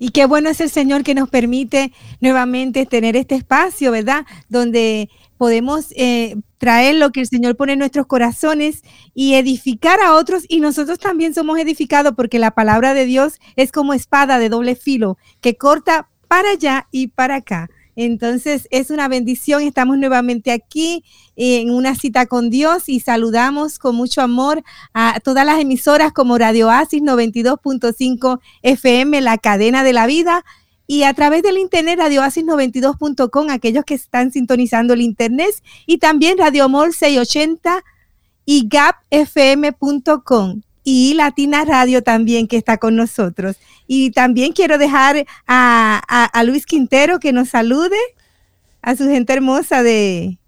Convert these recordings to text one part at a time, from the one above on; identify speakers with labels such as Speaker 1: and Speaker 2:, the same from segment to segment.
Speaker 1: Y qué bueno es el Señor que nos permite nuevamente tener este espacio, ¿verdad? Donde podemos eh, traer lo que el Señor pone en nuestros corazones y edificar a otros y nosotros también somos edificados porque la palabra de Dios es como espada de doble filo que corta para allá y para acá. Entonces es una bendición, estamos nuevamente aquí en una cita con Dios y saludamos con mucho amor a todas las emisoras como Radio Oasis 92.5 FM, la cadena de la vida, y a través del internet radioasis92.com, aquellos que están sintonizando el internet, y también Radio Mall 680 y gapfm.com y Latina Radio también que está con nosotros. Y también quiero dejar a, Luis Quintero que nos salude, a su gente hermosa de,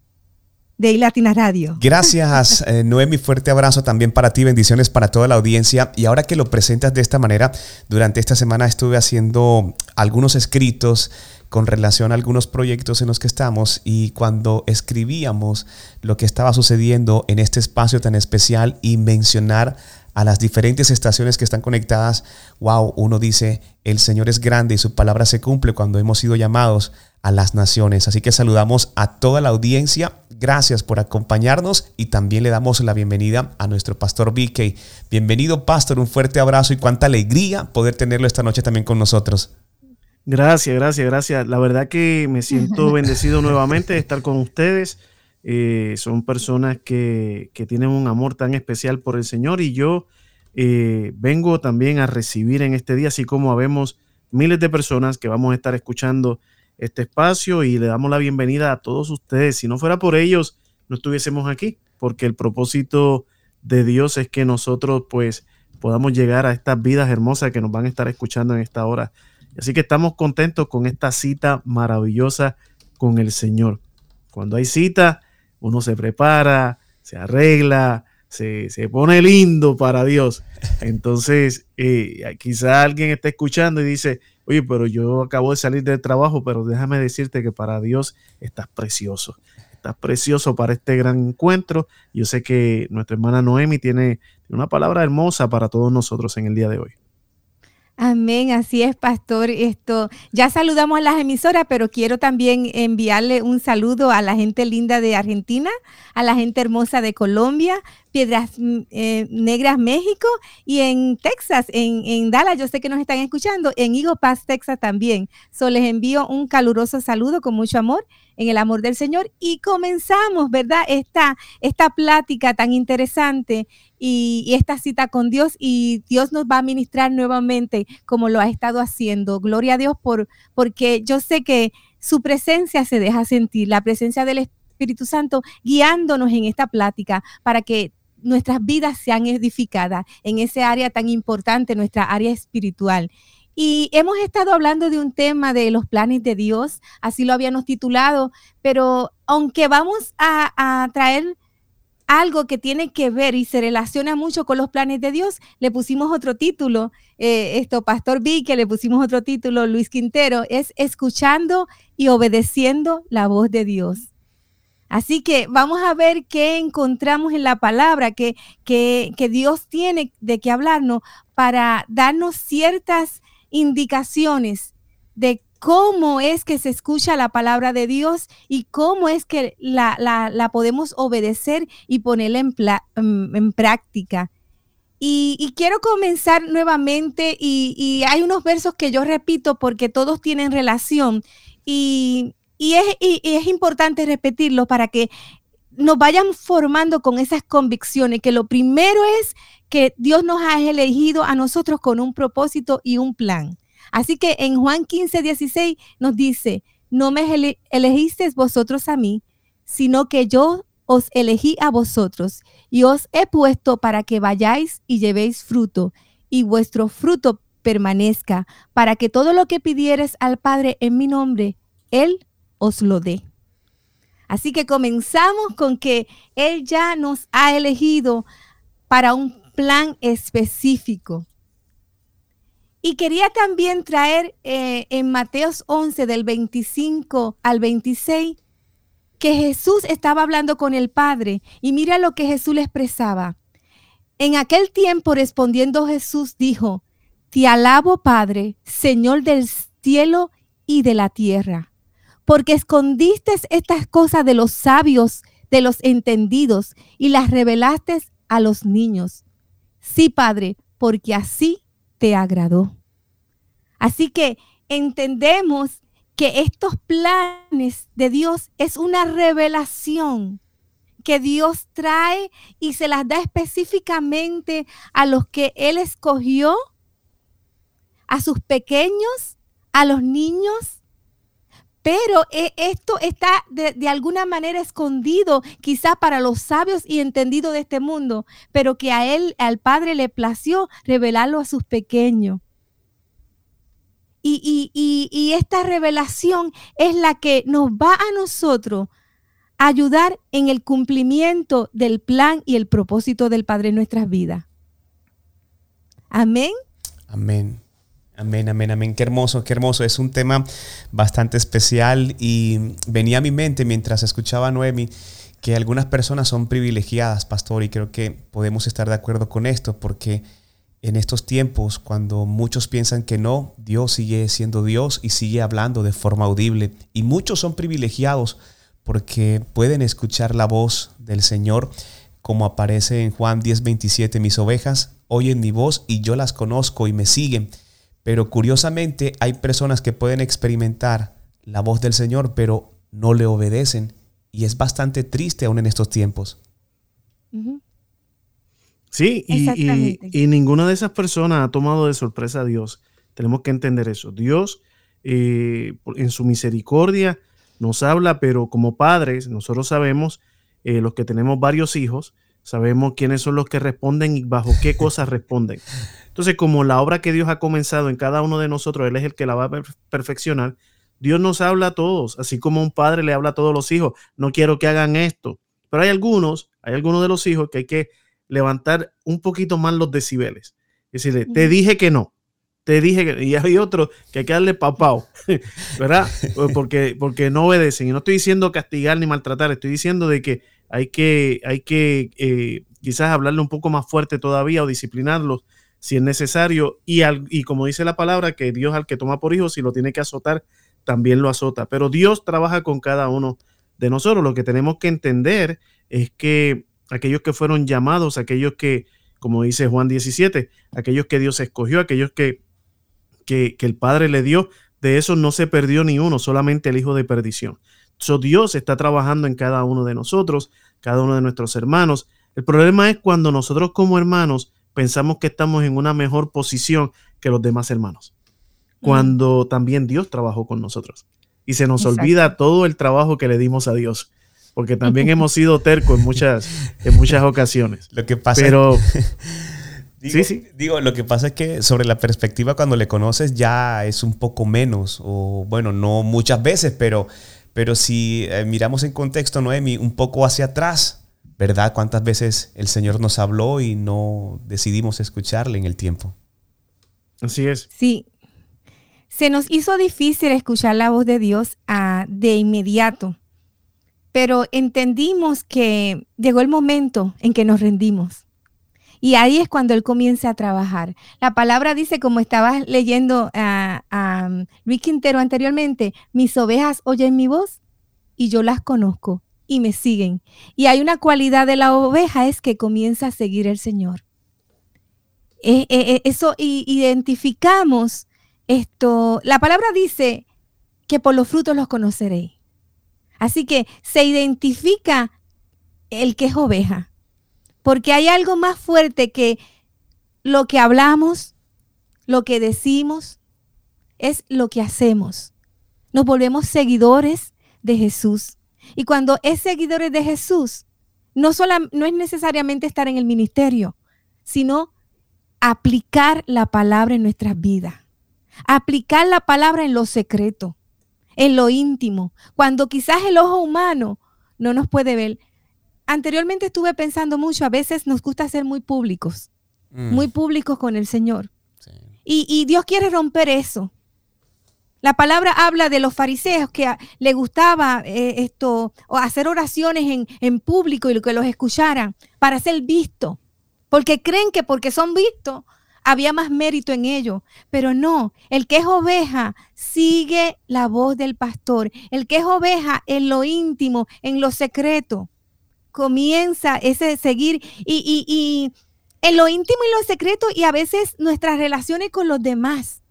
Speaker 1: de Latina Radio.
Speaker 2: Gracias, eh, Noemi. Fuerte abrazo también para ti. Bendiciones para toda la audiencia. Y ahora que lo presentas de esta manera, durante esta semana estuve haciendo algunos escritos con relación a algunos proyectos en los que estamos y cuando escribíamos lo que estaba sucediendo en este espacio tan especial y mencionar a las diferentes estaciones que están conectadas, wow, uno dice, el Señor es grande y su palabra se cumple cuando hemos sido llamados a las naciones. Así que saludamos a toda la audiencia. Gracias por acompañarnos y también le damos la bienvenida a nuestro pastor BK. Bienvenido, pastor. Un fuerte abrazo y cuánta alegría poder tenerlo esta noche también con nosotros.
Speaker 3: Gracias, gracias, gracias. La verdad que me siento bendecido nuevamente de estar con ustedes. Eh, son personas que, tienen un amor tan especial por el Señor y yo eh, vengo también a recibir en este día, así como habemos miles de personas que vamos a estar escuchando este espacio y le damos la bienvenida a todos ustedes. Si no fuera por ellos, no estuviésemos aquí, porque el propósito de Dios es que nosotros pues podamos llegar a estas vidas hermosas que nos van a estar escuchando en esta hora. Así que estamos contentos con esta cita maravillosa con el Señor. Cuando hay cita, uno se prepara, se arregla, se, pone lindo para Dios. Entonces, eh, quizá alguien está escuchando y dice, oye, pero yo acabo de salir del trabajo, pero déjame decirte que para Dios estás precioso. Estás precioso para este gran encuentro. Yo sé que nuestra hermana Noemi tiene una palabra hermosa para todos nosotros en el día de hoy.
Speaker 1: Amén, así es, pastor. Esto, ya saludamos a las emisoras, pero quiero también enviarle un saludo a la gente linda de Argentina, a la gente hermosa de Colombia, Piedras mm, eh, Negras, México, y en Texas, en, en, Dallas, yo sé que nos están escuchando, en Eagle Pass, Texas también. So, les envío un caluroso saludo con mucho amor en el amor del Señor y comenzamos, ¿verdad? Esta, esta plática tan interesante y, esta cita con Dios y Dios nos va a ministrar nuevamente como lo ha estado haciendo. Gloria a Dios por, porque yo sé que su presencia se deja sentir, la presencia del Espíritu Santo guiándonos en esta plática para que nuestras vidas sean edificadas en ese área tan importante, nuestra área espiritual. Y hemos estado hablando de un tema de los planes de Dios, así lo habíamos titulado, pero aunque vamos a, traer algo que tiene que ver y se relaciona mucho con los planes de Dios, le pusimos otro título, eh, esto, Pastor B, que le pusimos otro título, Luis Quintero, es escuchando y obedeciendo la voz de Dios. Así que vamos a ver qué encontramos en la palabra que, que Dios tiene de qué hablarnos para darnos ciertas indicaciones de cómo es que se escucha la palabra de Dios y cómo es que la, podemos obedecer y ponerla en, en práctica. Y, quiero comenzar nuevamente y, hay unos versos que yo repito porque todos tienen relación y, es, y es importante repetirlos para que nos vayan formando con esas convicciones, que lo primero es que Dios nos ha elegido a nosotros con un propósito y un plan. Así que en Juan 15, 16 nos dice, no me elegisteis vosotros a mí, sino que yo os elegí a vosotros y os he puesto para que vayáis y llevéis fruto y vuestro fruto permanezca, para que todo lo que pidieres al Padre en mi nombre, Él os lo dé. Así que comenzamos con que Él ya nos ha elegido para un plan específico. Y quería también traer eh, en Mateos 11 del 25 al 26 que Jesús estaba hablando con el Padre y mira lo que Jesús le expresaba. En aquel tiempo respondiendo Jesús dijo, Te alabo, Padre, Señor del cielo y de la tierra, porque escondiste estas cosas de los sabios, de los entendidos, y las revelaste a los niños. Sí, Padre, porque así te agradó. Así que entendemos que estos planes de Dios es una revelación que Dios trae y se las da específicamente a los que Él escogió, a sus pequeños, a los niños. Pero eh, esto está de, alguna manera escondido, quizá para los sabios y entendidos de este mundo, pero que a él, al Padre le plació revelarlo a sus pequeños. Y, esta revelación es la que nos va a nosotros ayudar en el cumplimiento del plan y el propósito del Padre en nuestras vidas. Amén.
Speaker 2: Amén. Amén, amén, amén. Qué hermoso, qué hermoso. Es un tema bastante especial y venía a mi mente mientras escuchaba a Noemi que algunas personas son privilegiadas, pastor, y creo que podemos estar de acuerdo con esto porque en estos tiempos, cuando muchos piensan que no, Dios sigue siendo Dios y sigue hablando de forma audible. Y muchos son privilegiados porque pueden escuchar la voz del Señor, como aparece en Juan 10:27, mis ovejas oyen mi voz y yo las conozco y me siguen. Pero curiosamente hay personas que pueden experimentar la voz del Señor, pero no le obedecen. Y es bastante triste aún en estos tiempos.
Speaker 3: Sí, y, ninguna de esas personas ha tomado de sorpresa a Dios. Tenemos que entender eso. Dios, eh, en su misericordia, nos habla, pero como padres, nosotros sabemos, eh, los que tenemos varios hijos, sabemos quiénes son los que responden y bajo qué cosas responden. Entonces, como la obra que Dios ha comenzado en cada uno de nosotros, Él es el que la va a perfeccionar, Dios nos habla a todos, así como un padre le habla a todos los hijos, no quiero que hagan esto. Pero hay algunos, hay algunos de los hijos que hay que levantar un poquito más los decibeles. Es decir, te dije que no, te dije que, y hay otros que hay que darle papao, ¿verdad? Porque, porque no obedecen. Y no estoy diciendo castigar ni maltratar, estoy diciendo de que hay que, hay que eh, quizás hablarle un poco más fuerte todavía o disciplinarlos si es necesario. Y, al, y como dice la palabra, que Dios al que toma por hijo, si lo tiene que azotar, también lo azota. Pero Dios trabaja con cada uno de nosotros. Lo que tenemos que entender es que aquellos que fueron llamados, aquellos que, como dice Juan 17, aquellos que Dios escogió, aquellos que, que, el Padre le dio, de esos no se perdió ni uno, solamente el Hijo de perdición. So, Dios está trabajando en cada uno de nosotros, cada uno de nuestros hermanos. El problema es cuando nosotros como hermanos pensamos que estamos en una mejor posición que los demás hermanos. Cuando también Dios trabajó con nosotros. Y se nos olvida todo el trabajo que le dimos a Dios porque también hemos sido tercos en muchas, en muchas ocasiones.
Speaker 2: Lo que pasa
Speaker 3: Pero,
Speaker 2: digo, sí, sí. Digo, lo que pasa es que sobre la perspectiva cuando le conoces ya es un poco menos, o bueno, no muchas veces, pero, pero si eh, miramos en contexto, Noemi, un poco hacia atrás, ¿verdad? ¿Cuántas veces el Señor nos habló y no decidimos escucharle en el tiempo?
Speaker 3: Así es.
Speaker 1: Sí. Se nos hizo difícil escuchar la voz de Dios ah, de inmediato pero entendimos que llegó el momento en que nos rendimos. Y ahí es cuando Él comienza a trabajar. La palabra dice, como estabas leyendo a, Luis Quintero anteriormente, mis ovejas oyen mi voz y yo las conozco y me siguen. Y hay una cualidad de la oveja es que comienza a seguir el Señor. Eh, eh, eh, eso identificamos esto. La palabra dice que por los frutos los conoceréis. Así que se identifica el que es oveja, porque hay algo más fuerte que lo que hablamos, lo que decimos, es lo que hacemos. Nos volvemos seguidores de Jesús. Y cuando es seguidores de Jesús, no, no es necesariamente estar en el ministerio, sino aplicar la palabra en nuestras vidas. Aplicar la palabra en lo secreto en lo íntimo, cuando quizás el ojo humano no nos puede ver. Anteriormente estuve pensando mucho, a veces nos gusta ser muy públicos, mm. muy públicos con el Señor. Y, Dios quiere romper eso. La palabra habla de los fariseos que le gustaba eh, esto, o hacer oraciones en, en público y que los escucharan para ser vistos. Porque creen que porque son vistos, había más mérito en ello. Pero no, el que es oveja sigue la voz del pastor. El que es oveja en lo íntimo, en lo secreto, comienza ese seguir y, y, y en lo íntimo y lo secreto y a veces nuestras relaciones con los demás.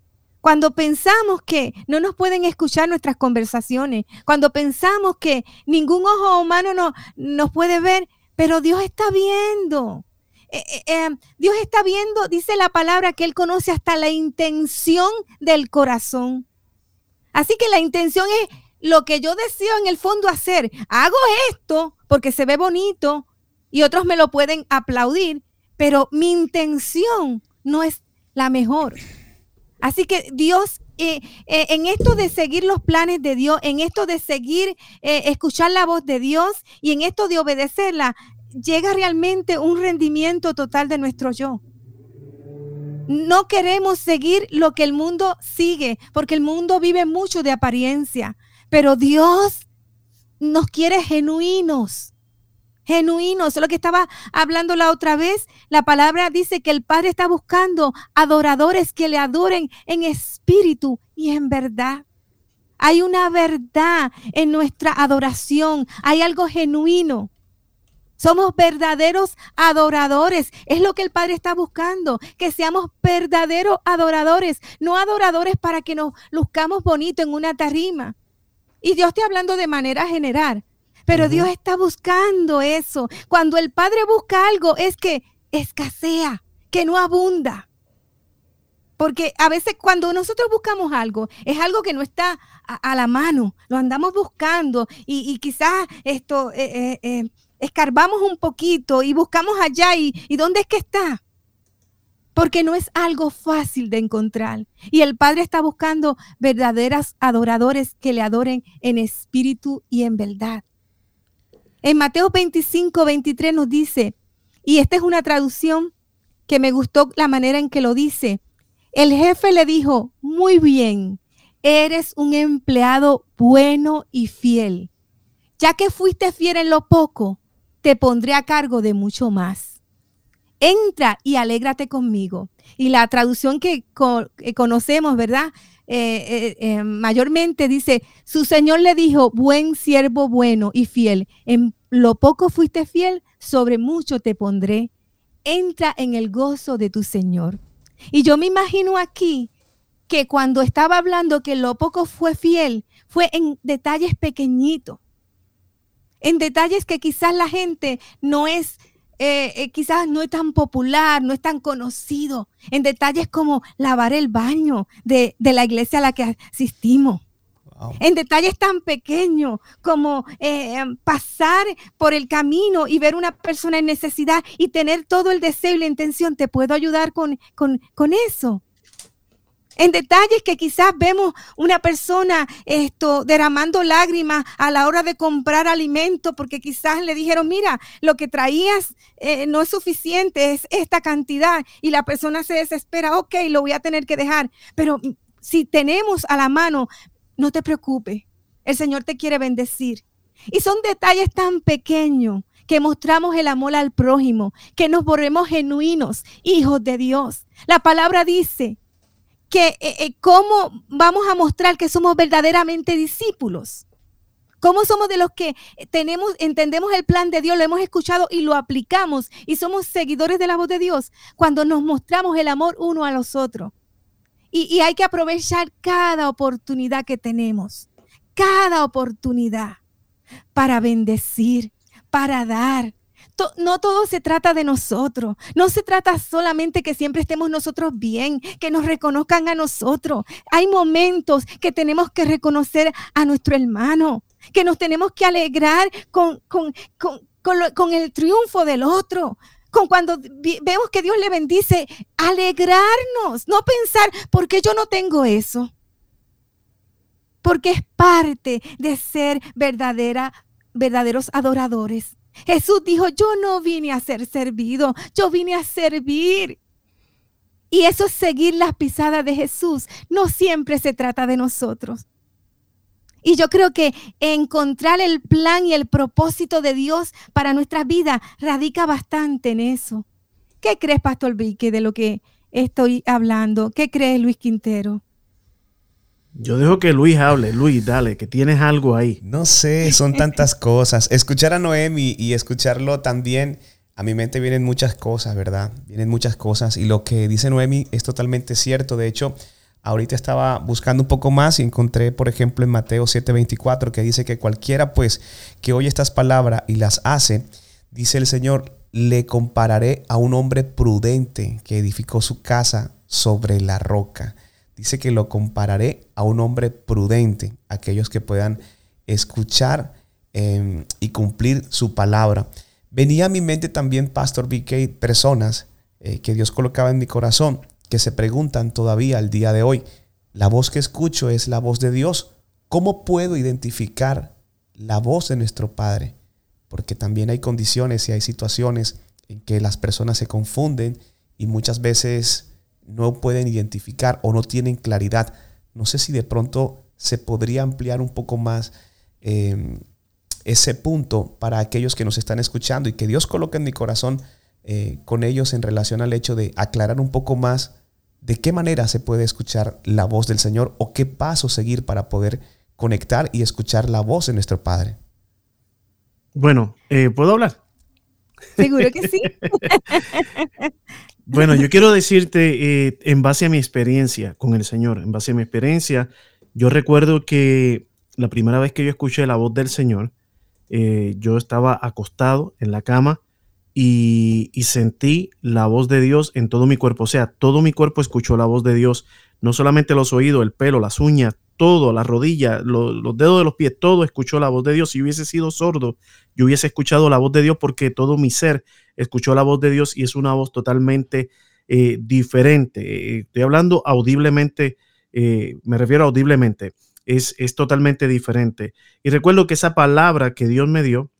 Speaker 1: Cuando pensamos que no nos pueden escuchar nuestras conversaciones, cuando pensamos que ningún ojo humano no, nos puede ver, pero Dios está viendo. Eh, eh, eh, Dios está viendo, dice la palabra, que Él conoce hasta la intención del corazón. Así que la intención es lo que yo deseo en el fondo hacer. Hago esto porque se ve bonito y otros me lo pueden aplaudir, pero mi intención no es la mejor. Así que Dios, eh, eh, en esto de seguir los planes de Dios, en esto de seguir, eh, escuchar la voz de Dios y en esto de obedecerla, llega realmente un rendimiento total de nuestro yo. No queremos seguir lo que el mundo sigue, porque el mundo vive mucho de apariencia, pero Dios nos quiere genuinos genuino. Eso es lo que estaba hablando la otra vez. La palabra dice que el Padre está buscando adoradores que le adoren en espíritu y en verdad. Hay una verdad en nuestra adoración. Hay algo genuino. Somos verdaderos adoradores. Es lo que el Padre está buscando, que seamos verdaderos adoradores, no adoradores para que nos luzcamos bonito en una tarima. Y Dios está hablando de manera general. Pero Dios está buscando eso. Cuando el Padre busca algo es que escasea, que no abunda. Porque a veces cuando nosotros buscamos algo, es algo que no está a, la mano, lo andamos buscando y, quizás esto, eh, eh, eh, escarbamos un poquito y buscamos allá y, y ¿dónde es que está? Porque no es algo fácil de encontrar. Y el Padre está buscando verdaderas adoradores que le adoren en espíritu y en verdad. En Mateo 25, 23 nos dice, y esta es una traducción que me gustó la manera en que lo dice. El jefe le dijo, muy bien, eres un empleado bueno y fiel. Ya que fuiste fiel en lo poco, te pondré a cargo de mucho más. Entra y alégrate conmigo. Y la traducción que conocemos, ¿verdad? Eh, eh, eh, mayormente dice, su Señor le dijo, buen siervo bueno y fiel, en lo poco fuiste fiel, sobre mucho te pondré. Entra en el gozo de tu Señor. Y yo me imagino aquí que cuando estaba hablando que lo poco fue fiel, fue en detalles pequeñitos, en detalles que quizás la gente no es eh, eh, quizás no es tan popular, no es tan conocido, en detalles como lavar el baño de, la iglesia a la que asistimos. En detalles tan pequeños como eh, pasar por el camino y ver una persona en necesidad y tener todo el deseo y la intención, te puedo ayudar con, con, con eso en detalles que quizás vemos una persona esto derramando lágrimas a la hora de comprar alimento porque quizás le dijeron, mira, lo que traías eh, no es suficiente, es esta cantidad y la persona se desespera, ok, lo voy a tener que dejar, pero si tenemos a la mano, no te preocupes, el Señor te quiere bendecir. Y son detalles tan pequeños que mostramos el amor al prójimo, que nos volvemos genuinos, hijos de Dios. La palabra dice que eh, eh, cómo vamos a mostrar que somos verdaderamente discípulos. ¿Cómo somos de los que tenemos, entendemos el plan de Dios, lo hemos escuchado y lo aplicamos y somos seguidores de la voz de Dios? Cuando nos mostramos el amor uno a los otros. Y hay que aprovechar cada oportunidad que tenemos, cada oportunidad para bendecir, para dar, no todo se trata de nosotros. No se trata solamente que siempre estemos nosotros bien, que nos reconozcan a nosotros. Hay momentos que tenemos que reconocer a nuestro hermano, que nos tenemos que alegrar con, con, con el triunfo del otro, con cuando vemos que Dios le bendice, alegrarnos, no pensar, ¿por qué yo no tengo eso? Porque es parte de ser verdadera, verdaderos adoradores. Jesús dijo, yo no vine a ser servido, yo vine a servir. Y eso es seguir las pisadas de Jesús. No siempre se trata de nosotros. Y yo creo que encontrar el plan y el propósito de Dios para nuestra vida radica bastante en eso. ¿Qué crees, Pastor Vique, de lo que estoy hablando. ¿Qué crees, Luis Quintero?
Speaker 3: Yo dejo que Luis hable. Luis, dale, que tienes algo ahí.
Speaker 2: No sé, son tantas cosas. Escuchar a Noemi y escucharlo también, a mi mente vienen muchas cosas, ¿verdad? Vienen muchas cosas. Y lo que dice Noemi es totalmente cierto. De hecho, ahorita estaba buscando un poco más y encontré, por ejemplo, en Mateo 7:24, que dice que cualquiera, pues, que oye estas palabras y las hace, dice el Señor, le compararé a un hombre prudente que edificó su casa sobre la roca dice que lo compararé a un hombre prudente, aquellos que puedan escuchar em, y cumplir su palabra. Venía a mi mente también, Pastor BK, personas eh, que Dios colocaba en mi corazón, que se preguntan todavía al día de hoy, la voz que escucho es la voz de Dios. ¿Cómo puedo identificar la voz de nuestro Padre? Porque también hay condiciones y hay situaciones en que las personas se confunden y muchas veces no pueden identificar o no tienen claridad. No sé si de pronto se podría ampliar un poco más em, ese punto para aquellos que nos están escuchando y que Dios coloque en mi corazón eh, con ellos en relación al hecho de aclarar un poco más de qué manera se puede escuchar la voz del Señor o qué paso seguir para poder conectar y escuchar la voz de nuestro Padre.
Speaker 3: Bueno, eh, ¿puedo hablar?
Speaker 1: Seguro que sí.
Speaker 3: Bueno, yo quiero decirte, eh, en base a mi experiencia con el Señor, en base a mi experiencia, yo recuerdo que la primera vez que yo escuché la voz del Señor, eh, yo estaba acostado en la cama y, sentí la voz de Dios en todo mi cuerpo. O sea, todo mi cuerpo escuchó la voz de Dios, no solamente los oídos, el pelo, las uñas, todo, las rodillas, los dedos de los pies, todo escuchó la voz de Dios. Si hubiese sido sordo, yo hubiese escuchado la voz de Dios porque todo mi ser escuchó la voz de Dios y es una voz totalmente eh, diferente. Estoy hablando audiblemente, eh, me refiero audiblemente, es, es totalmente diferente. Y recuerdo que esa palabra que Dios me dio,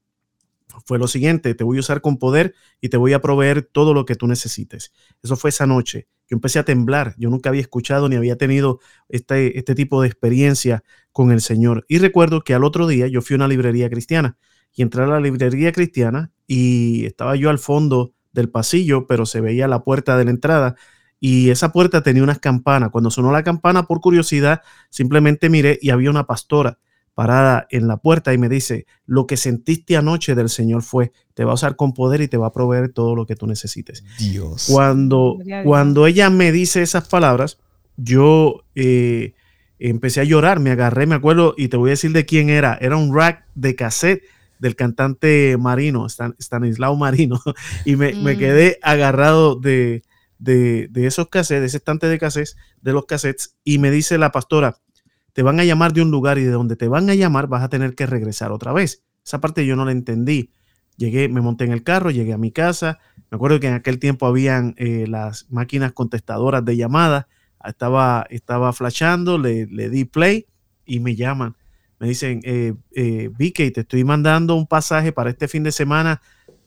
Speaker 3: fue lo siguiente, te voy a usar con poder y te voy a proveer todo lo que tú necesites. Eso fue esa noche. Yo empecé a temblar, yo nunca había escuchado ni había tenido este, este tipo de experiencia con el Señor. Y recuerdo que al otro día yo fui a una librería cristiana y entré a la librería cristiana y estaba yo al fondo del pasillo, pero se veía la puerta de la entrada y esa puerta tenía unas campanas. Cuando sonó la campana, por curiosidad, simplemente miré y había una pastora parada en la puerta y me dice, lo que sentiste anoche del Señor fue, te va a usar con poder y te va a proveer todo lo que tú necesites.
Speaker 2: Dios.
Speaker 3: Cuando, cuando ella me dice esas palabras, yo eh, empecé a llorar, me agarré, me acuerdo, y te voy a decir de quién era. Era un rack de cassette del cantante Marino, Stanislao Marino, y me, me mm. quedé agarrado de, de, de, esos cassettes, de ese estante de cassettes, de los cassettes, y me dice la pastora, te van a llamar de un lugar y de donde te van a llamar vas a tener que regresar otra vez. Esa parte yo no la entendí. Llegué, me monté en el carro, llegué a mi casa. Me acuerdo que en aquel tiempo habían eh, las máquinas contestadoras de llamada. Estaba, estaba flashando, le, le, di play y me llaman. Me dicen, eh, eh, Vicky, te estoy mandando un pasaje para este fin de semana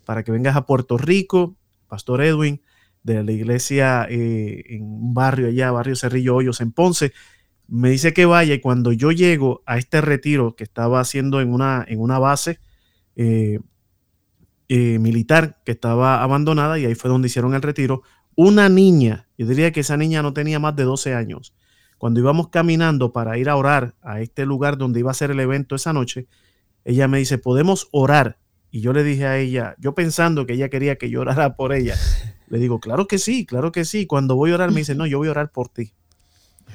Speaker 3: para que vengas a Puerto Rico. Pastor Edwin, de la iglesia eh, en un barrio allá, barrio Cerrillo Hoyos, en Ponce me dice que vaya y cuando yo llego a este retiro que estaba haciendo en una, en una base eh, militar que estaba abandonada y ahí fue donde hicieron el retiro, una niña, yo diría que esa niña no tenía más de 12 años, cuando íbamos caminando para ir a orar a este lugar donde iba a ser el evento esa noche, ella me dice, podemos orar. Y yo le dije a ella, yo pensando que ella quería que yo orara por ella, le digo, claro que sí, claro que sí. Cuando voy a orar me dice, no, yo voy a orar por ti.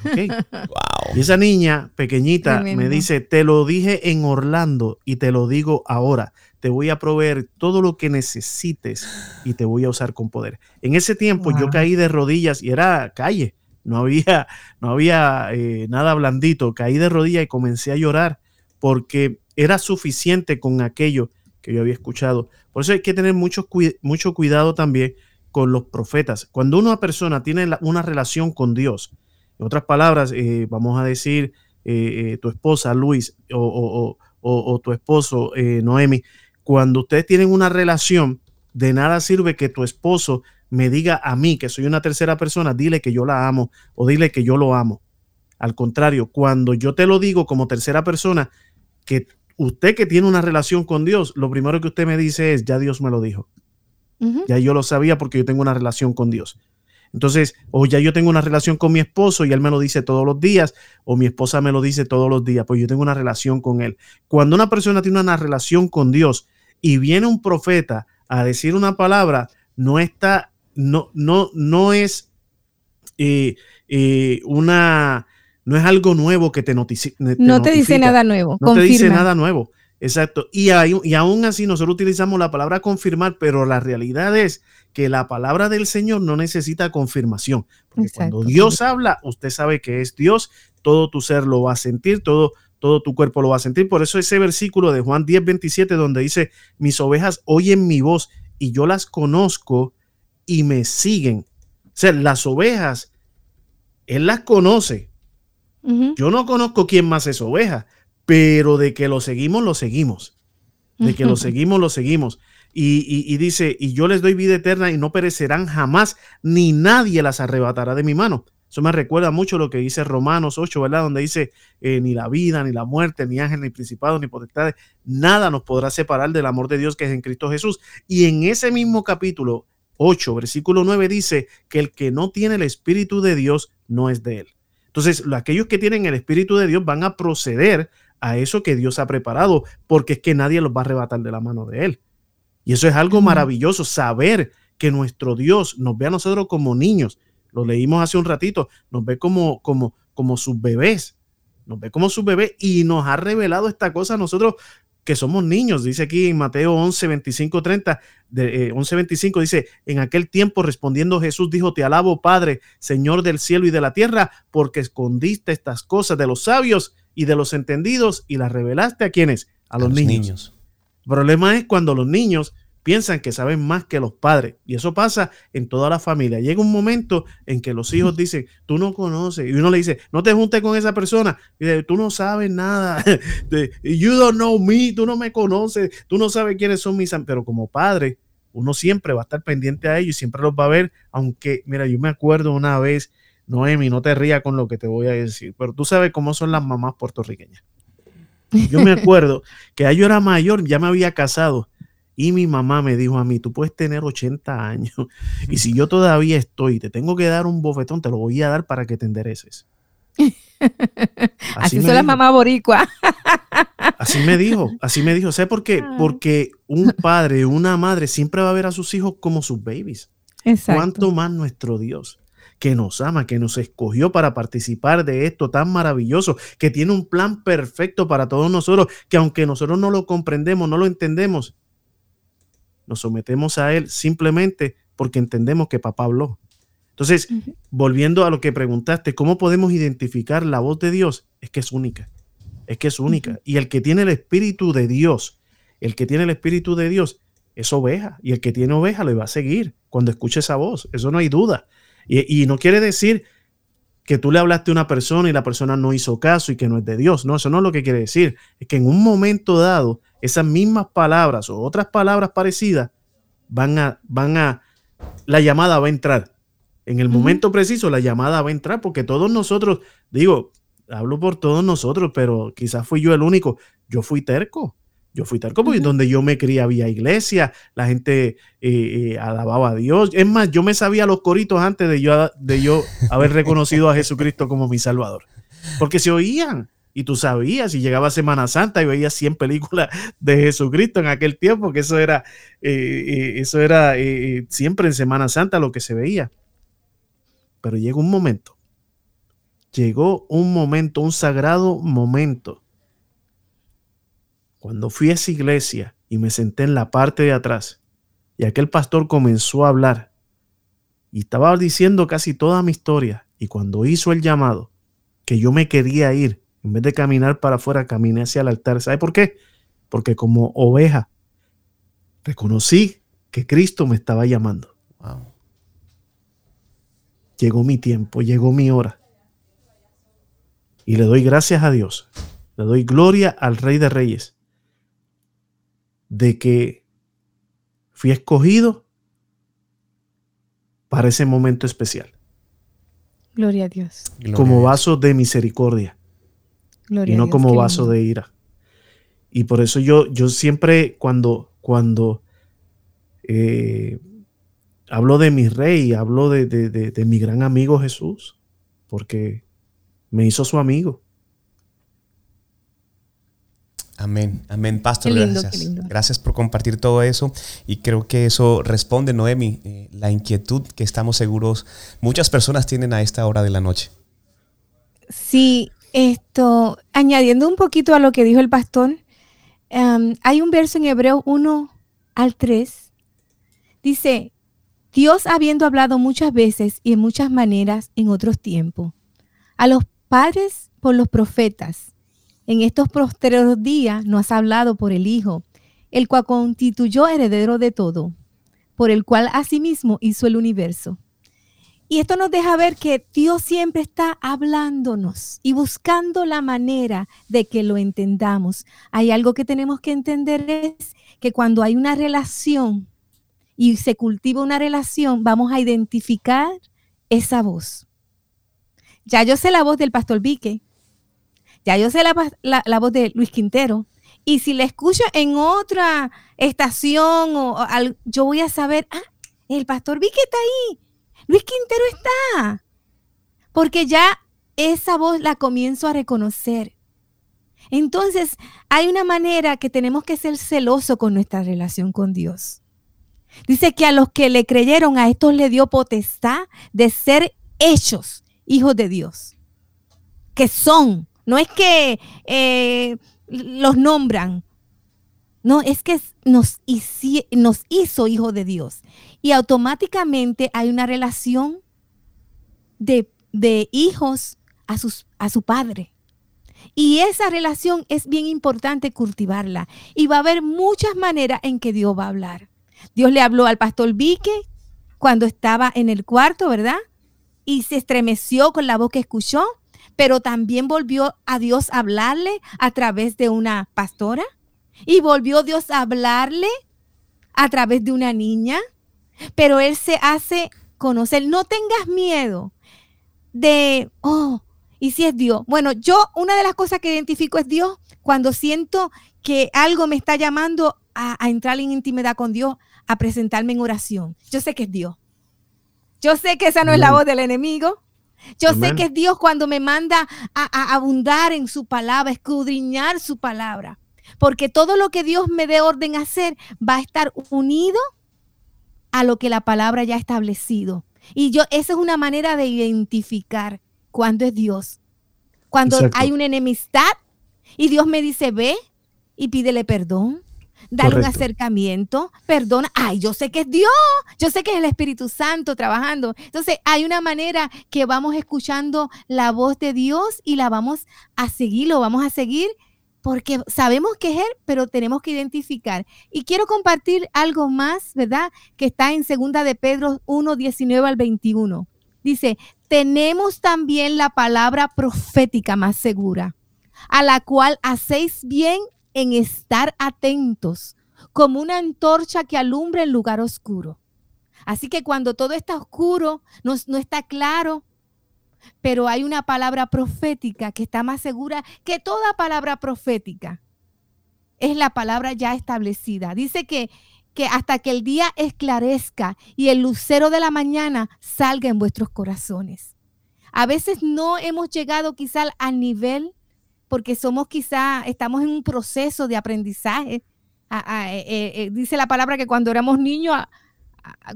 Speaker 3: Y esa niña pequeñita me dice, te lo dije en Orlando y te lo digo ahora. Te voy a proveer todo lo que necesites y te voy a usar con poder. En ese tiempo yo caí de rodillas y era calle. No había, no había eh, nada blandito. Caí de rodillas y comencé a llorar porque era suficiente con aquello que yo había escuchado. Por eso hay que tener mucho, mucho cuidado también con los profetas. Cuando una persona tiene una relación con Dios, en otras palabras, eh, vamos a decir, eh, tu esposa Luis o, tu esposo Noemi, cuando ustedes tienen una relación, de nada sirve que tu esposo me diga a mí que soy una tercera persona, dile que yo la amo o dile que yo lo amo. Al contrario, cuando yo te lo digo como tercera persona, que usted que tiene una relación con Dios, lo primero que usted me dice es, ya Dios me lo dijo. Ya yo lo sabía porque yo tengo una relación con Dios. Entonces, o ya yo tengo una relación con mi esposo y él me lo dice todos los días, o mi esposa me lo dice todos los días, pues yo tengo una relación con él. Cuando una persona tiene una relación con Dios y viene un profeta a decir una palabra, no está, no, no, no es eh, eh, una, no es algo nuevo que te, notifica.
Speaker 1: No te dice nada nuevo.
Speaker 3: No te dice nada nuevo. Exacto. Y, y aún así nosotros utilizamos la palabra confirmar, pero la realidad es que la palabra del Señor no necesita confirmación. Porque cuando Dios habla, usted sabe que es Dios, todo tu ser lo va a sentir, todo, todo tu cuerpo lo va a sentir. Por eso ese versículo de Juan 10, 27, donde dice, mis ovejas oyen mi voz y yo las conozco y me siguen. O sea, las ovejas, Él las conoce. Yo no conozco quién más es oveja, pero de que lo seguimos, lo seguimos. De que lo seguimos, lo seguimos. Y, dice, y yo les doy vida eterna y no perecerán jamás, ni nadie las arrebatará de mi mano. Eso me recuerda mucho lo que dice Romanos 8, ¿verdad? Donde dice, eh, ni la vida, ni la muerte, ni ángel, ni principado, ni potestades, nada nos podrá separar del amor de Dios que es en Cristo Jesús. Y en ese mismo capítulo 8, versículo 9 dice que el que no tiene el Espíritu de Dios no es de él. Entonces, aquellos que tienen el Espíritu de Dios van a proceder a eso que Dios ha preparado, porque es que nadie los va a arrebatar de la mano de Él. Y eso es algo maravilloso, saber que nuestro Dios nos ve a nosotros como niños. Lo leímos hace un ratito, nos ve como, como, como sus bebés, nos ve como sus bebés y nos ha revelado esta cosa a nosotros que somos niños. Dice aquí en Mateo 11, 25, 30, de, 11, 25, dice, en aquel tiempo respondiendo Jesús dijo, te alabo Padre, Señor del cielo y de la tierra, porque escondiste estas cosas de los sabios y de los entendidos y las revelaste a quienes? A, los, niños. El problema es cuando los niños piensan que saben más que los padres. Y eso pasa en toda la familia. Llega un momento en que los hijos dicen, tú no conoces. Y uno le dice, no te juntes con esa persona. Y dice, tú no sabes nada. you don't know me. Tú no me conoces. Tú no sabes quiénes son mis... Pero como padre, uno siempre va a estar pendiente a ellos y siempre los va a ver. Aunque, mira, yo me acuerdo una vez Noemi, no te rías con lo que te voy a decir, pero tú sabes cómo son las mamás puertorriqueñas. Yo me acuerdo que yo era mayor, ya me había casado y mi mamá me dijo a mí, tú puedes tener 80 años y si yo todavía estoy, te tengo que dar un bofetón, te lo voy a dar para que te endereces.
Speaker 1: Así, son las mamás boricua.
Speaker 3: Así me dijo, así me dijo. ¿Sé por qué? Porque un padre, una madre siempre va a ver a sus hijos como sus babies. Exacto. ¿Cuánto más nuestro Dios? que nos ama, que nos escogió para participar de esto tan maravilloso, que tiene un plan perfecto para todos nosotros, que aunque nosotros no lo comprendemos, no lo entendemos, nos sometemos a Él simplemente porque entendemos que papá habló. Entonces, volviendo a lo que preguntaste, ¿cómo podemos identificar la voz de Dios? Es que es única, es que es única. Y el que tiene el Espíritu de Dios, el que tiene el Espíritu de Dios, es oveja. Y el que tiene oveja le va a seguir cuando escuche esa voz. Eso no hay duda. Y, no quiere decir que tú le hablaste a una persona y la persona no hizo caso y que no es de Dios. No, eso no es lo que quiere decir. Es que en un momento dado, esas mismas palabras o otras palabras parecidas van a, van a, la llamada va a entrar. En el momento preciso, la llamada va a entrar porque todos nosotros, digo, hablo por todos nosotros, pero quizás fui yo el único. Yo fui terco. Yo fui tal como donde yo me crié había iglesia, la gente eh, eh, alababa a Dios. Es más, yo me sabía los coritos antes de yo, de yo haber reconocido a Jesucristo como mi Salvador. Porque se oían y tú sabías, y llegaba Semana Santa y veías 100 películas de Jesucristo en aquel tiempo, que eso era, eh, eso era siempre en Semana Santa lo que se veía. Pero llegó un momento, llegó un momento, un sagrado momento cuando fui a esa iglesia y me senté en la parte de atrás y aquel pastor comenzó a hablar y estaba diciendo casi toda mi historia y cuando hizo el llamado que yo me quería ir, en vez de caminar para afuera, caminé hacia el altar. ¿Sabe por qué? Porque como oveja reconocí que Cristo me estaba llamando. Llegó mi tiempo, llegó mi hora. Y le doy gracias a Dios. Le doy gloria al Rey de Reyes de que fui escogido para ese momento especial.
Speaker 1: Gloria a Dios.
Speaker 3: como vaso de misericordia. Y no como vaso de ira. Y por eso yo, yo siempre cuando, cuando eh, hablo de mi rey, hablo de, de mi gran amigo Jesús, porque me hizo su amigo.
Speaker 2: Amén, amén, Pastor. gracias. Gracias por compartir todo eso. Y creo que eso responde, Noemi, eh, la inquietud que estamos seguros muchas personas tienen a esta hora de la noche.
Speaker 1: Sí, esto, añadiendo un poquito a lo que dijo el pastor, em, hay un verso en Hebreo 1 al 3. Dice, Dios habiendo hablado muchas veces y en muchas maneras en otros tiempos, a los padres por los profetas en estos posteriores días nos has hablado por el Hijo, el cual constituyó heredero de todo, por el cual asimismo hizo el universo. Y esto nos deja ver que Dios siempre está hablándonos y buscando la manera de que lo entendamos. Hay algo que tenemos que entender es que cuando hay una relación y se cultiva una relación, vamos a identificar esa voz. Ya yo sé la voz del pastor Vique, ya yo sé la, voz de Luis Quintero. Y si la escucho en otra estación, o, yo voy a saber, ah, el pastor Vicky está ahí. Luis Quintero está. Porque ya esa voz la comienzo a reconocer. Entonces, hay una manera que tenemos que ser celosos con nuestra relación con Dios. Dice que a los que le creyeron, a estos le dio potestad de ser hechos hijos de Dios. Que son no es que eh, los nombran. No, es que nos, hizo hijo de Dios. Y automáticamente hay una relación de, hijos a, sus, a su padre. Y esa relación es bien importante cultivarla. Y va a haber muchas maneras en que Dios va a hablar. Dios le habló al pastor Vique cuando estaba en el cuarto, ¿verdad? Y se estremeció con la voz que escuchó pero también volvió a Dios a hablarle a través de una pastora y volvió Dios a hablarle a través de una niña, pero Él se hace conocer. No tengas miedo de, oh, ¿y si es Dios? Bueno, yo una de las cosas que identifico es Dios cuando siento que algo me está llamando a, entrar en intimidad con Dios, a presentarme en oración. Yo sé que es Dios. Yo sé que esa no es la voz del enemigo. Yo sé que es Dios cuando me manda a, abundar en su palabra, escudriñar su palabra. Porque todo lo que Dios me dé orden a hacer va a estar unido a lo que la palabra ya ha establecido. Y yo, esa es una manera de identificar cuando es Dios. Cuando hay una enemistad y Dios me dice, ve y pídele perdón dale un acercamiento, perdona, ay, yo sé que es Dios, yo sé que es el Espíritu Santo trabajando. Entonces hay una manera que vamos escuchando la voz de Dios y la vamos a seguir, lo vamos a seguir porque sabemos que es Él, pero tenemos que identificar. Y quiero compartir algo más, ¿verdad? Que está en segunda de Pedro 1, 19 al 21. Dice, tenemos también la palabra profética más segura, a la cual hacéis bien en estar atentos, como una antorcha que alumbra el lugar oscuro. Así que cuando todo está oscuro, no, no está claro, pero hay una palabra profética que está más segura que toda palabra profética. Es la palabra ya establecida. Dice que, que hasta que el día esclarezca y el lucero de la mañana salga en vuestros corazones. A veces no hemos llegado quizá al nivel porque somos quizá, estamos en un proceso de aprendizaje. Eh, eh, eh, dice la palabra que cuando éramos niños,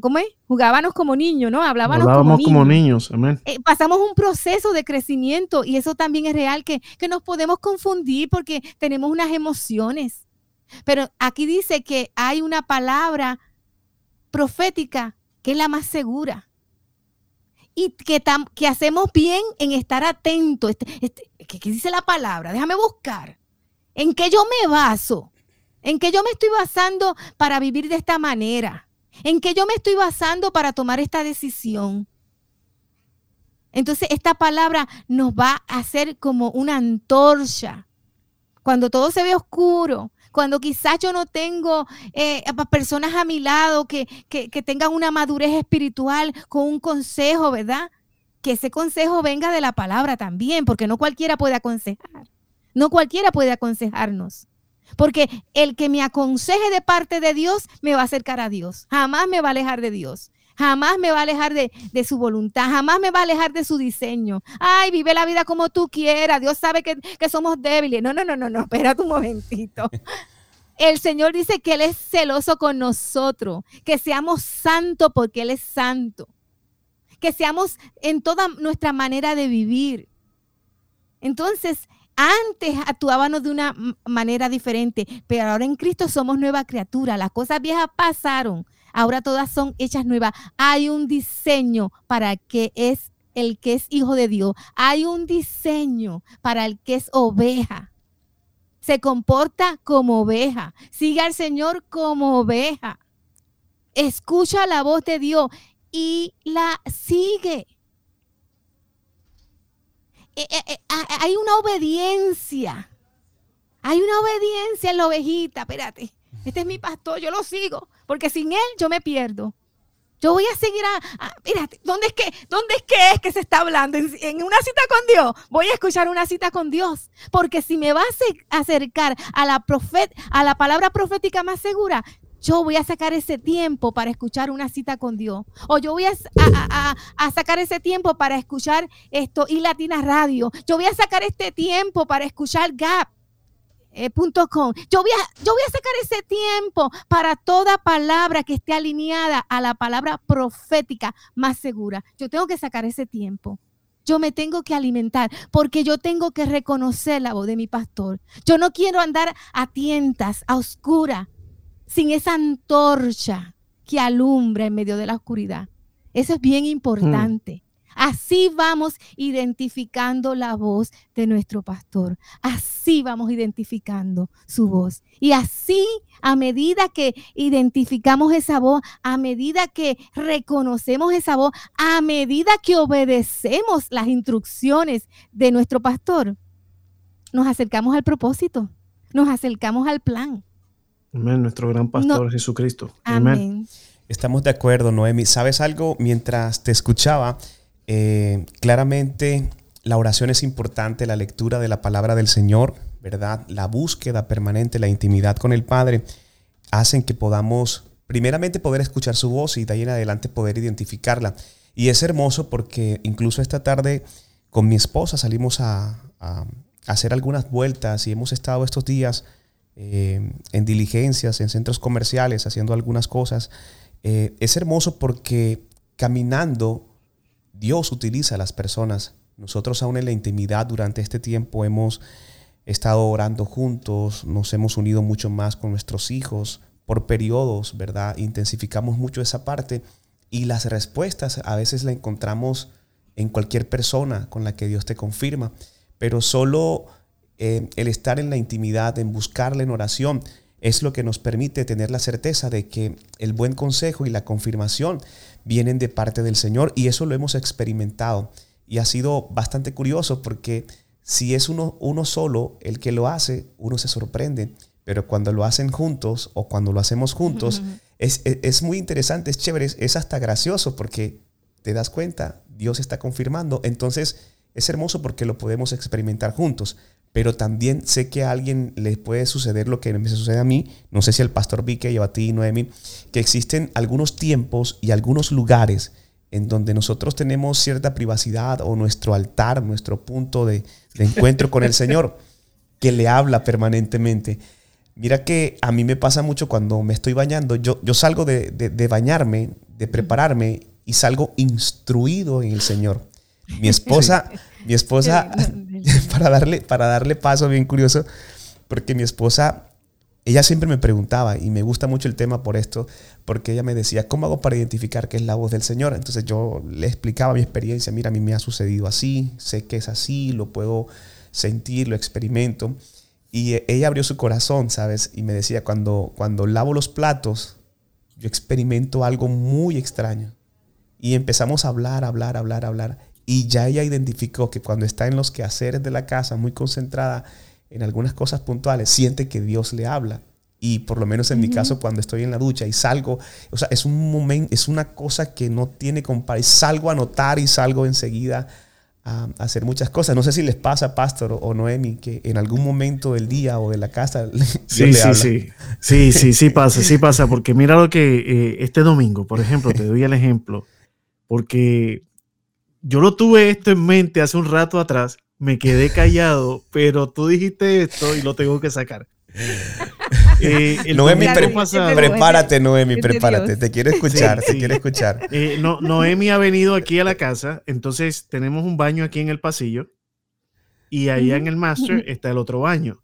Speaker 1: ¿cómo es? Jugábamos como niños, ¿no?
Speaker 3: Hablábamos, como, niños. como niños. Amén.
Speaker 1: pasamos un proceso de crecimiento y eso también es real, que, que nos podemos confundir porque tenemos unas emociones. Pero aquí dice que hay una palabra profética que es la más segura y que, que hacemos bien en estar atentos. Este, este, ¿qué, dice la palabra? Déjame buscar. ¿En qué yo me baso? ¿En qué yo me estoy basando para vivir de esta manera? ¿En qué yo me estoy basando para tomar esta decisión? Entonces esta palabra nos va a hacer como una antorcha. Cuando todo se ve oscuro, cuando quizás yo no tengo eh, personas a mi lado que, que, que tengan una madurez espiritual con un consejo, ¿verdad? Que ese consejo venga de la palabra también, porque no cualquiera puede aconsejar. No cualquiera puede aconsejarnos. Porque el que me aconseje de parte de Dios me va a acercar a Dios. Jamás me va a alejar de Dios. Jamás me va a alejar de, su voluntad, jamás me va a alejar de su diseño. Ay, vive la vida como tú quieras. Dios sabe que, que somos débiles. No, no, no, no, no, espérate un momentito. El Señor dice que Él es celoso con nosotros, que seamos santos porque Él es santo, que seamos en toda nuestra manera de vivir. Entonces, antes actuábamos de una manera diferente, pero ahora en Cristo somos nueva criatura. Las cosas viejas pasaron, ahora todas son hechas nuevas. Hay un diseño para que es el que es hijo de Dios. Hay un diseño para el que es oveja. Se comporta como oveja. Sigue al Señor como oveja. Escucha la voz de Dios y la sigue. Eh, eh, eh, hay una obediencia. Hay una obediencia en la ovejita. Espérate, este es mi pastor, yo lo sigo, porque sin él yo me pierdo. Yo voy a seguir a, espérate, ¿dónde es que, dónde es que es que se está hablando? ¿En, una cita con Dios. Voy a escuchar una cita con Dios. Porque si me vas a acercar a la, profet, a la palabra profética más segura, yo voy a sacar ese tiempo para escuchar una cita con Dios. O yo voy a, sacar ese tiempo para escuchar esto y Latina Radio. Yo voy a sacar este tiempo para escuchar Gap. Eh, yo, voy a, yo voy a sacar ese tiempo para toda palabra que esté alineada a la palabra profética más segura. Yo tengo que sacar ese tiempo. Yo me tengo que alimentar porque yo tengo que reconocer la voz de mi pastor. Yo no quiero andar a tientas, a oscura, sin esa antorcha que alumbra en medio de la oscuridad. Eso es bien importante. Así vamos identificando la voz de nuestro pastor. Así vamos identificando su voz. Y así, a medida que identificamos esa voz, a medida que reconocemos esa voz, a medida que obedecemos las instrucciones de nuestro pastor, nos acercamos al propósito, nos acercamos al plan.
Speaker 3: Amén, nuestro gran pastor Jesucristo. Amén.
Speaker 2: Estamos de acuerdo, Noemi. ¿Sabes algo? Mientras te escuchaba, eh, claramente la oración es importante, la lectura de la palabra del Señor, ¿verdad? La búsqueda permanente, la intimidad con el Padre, hacen que podamos, primeramente, poder escuchar su voz y de ahí en adelante poder identificarla. Y es hermoso porque incluso esta tarde con mi esposa salimos a hacer algunas vueltas y hemos estado estos días eh, en diligencias, en centros comerciales, haciendo algunas cosas. Eh, es hermoso porque caminando Dios utiliza a las personas. Nosotros aún en la intimidad durante este tiempo hemos estado orando juntos, nos hemos unido mucho más con nuestros hijos por periodos, ¿verdad? Intensificamos mucho esa parte y las respuestas a veces la encontramos en cualquier persona con la que Dios te confirma, pero solo eh, el estar en la intimidad, en buscarle en oración, es lo que nos permite tener la certeza de que el buen consejo y la confirmación vienen de parte del Señor y eso lo hemos experimentado. Y ha sido bastante curioso porque si es uno, uno solo el que lo hace, uno se sorprende. Pero cuando lo hacen juntos o cuando lo hacemos juntos, es, es, muy interesante, es chévere, es hasta gracioso porque te das cuenta, Dios está confirmando. Entonces es hermoso porque lo podemos experimentar juntos pero también sé que a alguien le puede suceder lo que me sucede a mí, no sé si al pastor Vique o a ti, Noemi, que existen algunos tiempos y algunos lugares en donde nosotros tenemos cierta privacidad o nuestro altar, nuestro punto de, encuentro con el Señor, que le habla permanentemente. Mira que a mí me pasa mucho cuando me estoy bañando, yo, yo salgo de, de bañarme, de prepararme y salgo instruido en el Señor. Mi esposa, mi esposa, para darle, para darle paso, bien curioso, porque mi esposa, ella siempre me preguntaba, y me gusta mucho el tema por esto, porque ella me decía, ¿cómo hago para identificar que es la voz del Señor? Entonces yo le explicaba mi experiencia, mira, a mí me ha sucedido así, sé que es así, lo puedo sentir, lo experimento. Y ella abrió su corazón, ¿sabes? Y me decía, cuando, cuando lavo los platos, yo experimento algo muy extraño. Y empezamos a hablar, hablar, hablar, hablar. Y ya ella identificó que cuando está en los quehaceres de la casa, muy concentrada en algunas cosas puntuales, siente que Dios le habla. Y por lo menos en mi caso, cuando estoy en la ducha y salgo, o sea, es un momento, es una cosa que no tiene comparación. Salgo a notar y salgo enseguida a hacer muchas cosas. No sé si les pasa, Pastor o Noemi, que en algún momento del día o de la casa
Speaker 3: sí, sí, sí, sí, sí, sí pasa, sí pasa, porque mira lo que eh, este domingo, por ejemplo, te doy el ejemplo, porque yo lo tuve esto en mente hace un rato atrás, me quedé callado, pero tú dijiste esto y lo tengo que sacar.
Speaker 2: Eh, Noemi, prepárate, Noemi, prepárate. Te quiero escuchar, te quiero escuchar.
Speaker 3: Eh, no, Noemi ha venido aquí a la casa, entonces tenemos un baño aquí en el pasillo y allá en el master está el otro baño.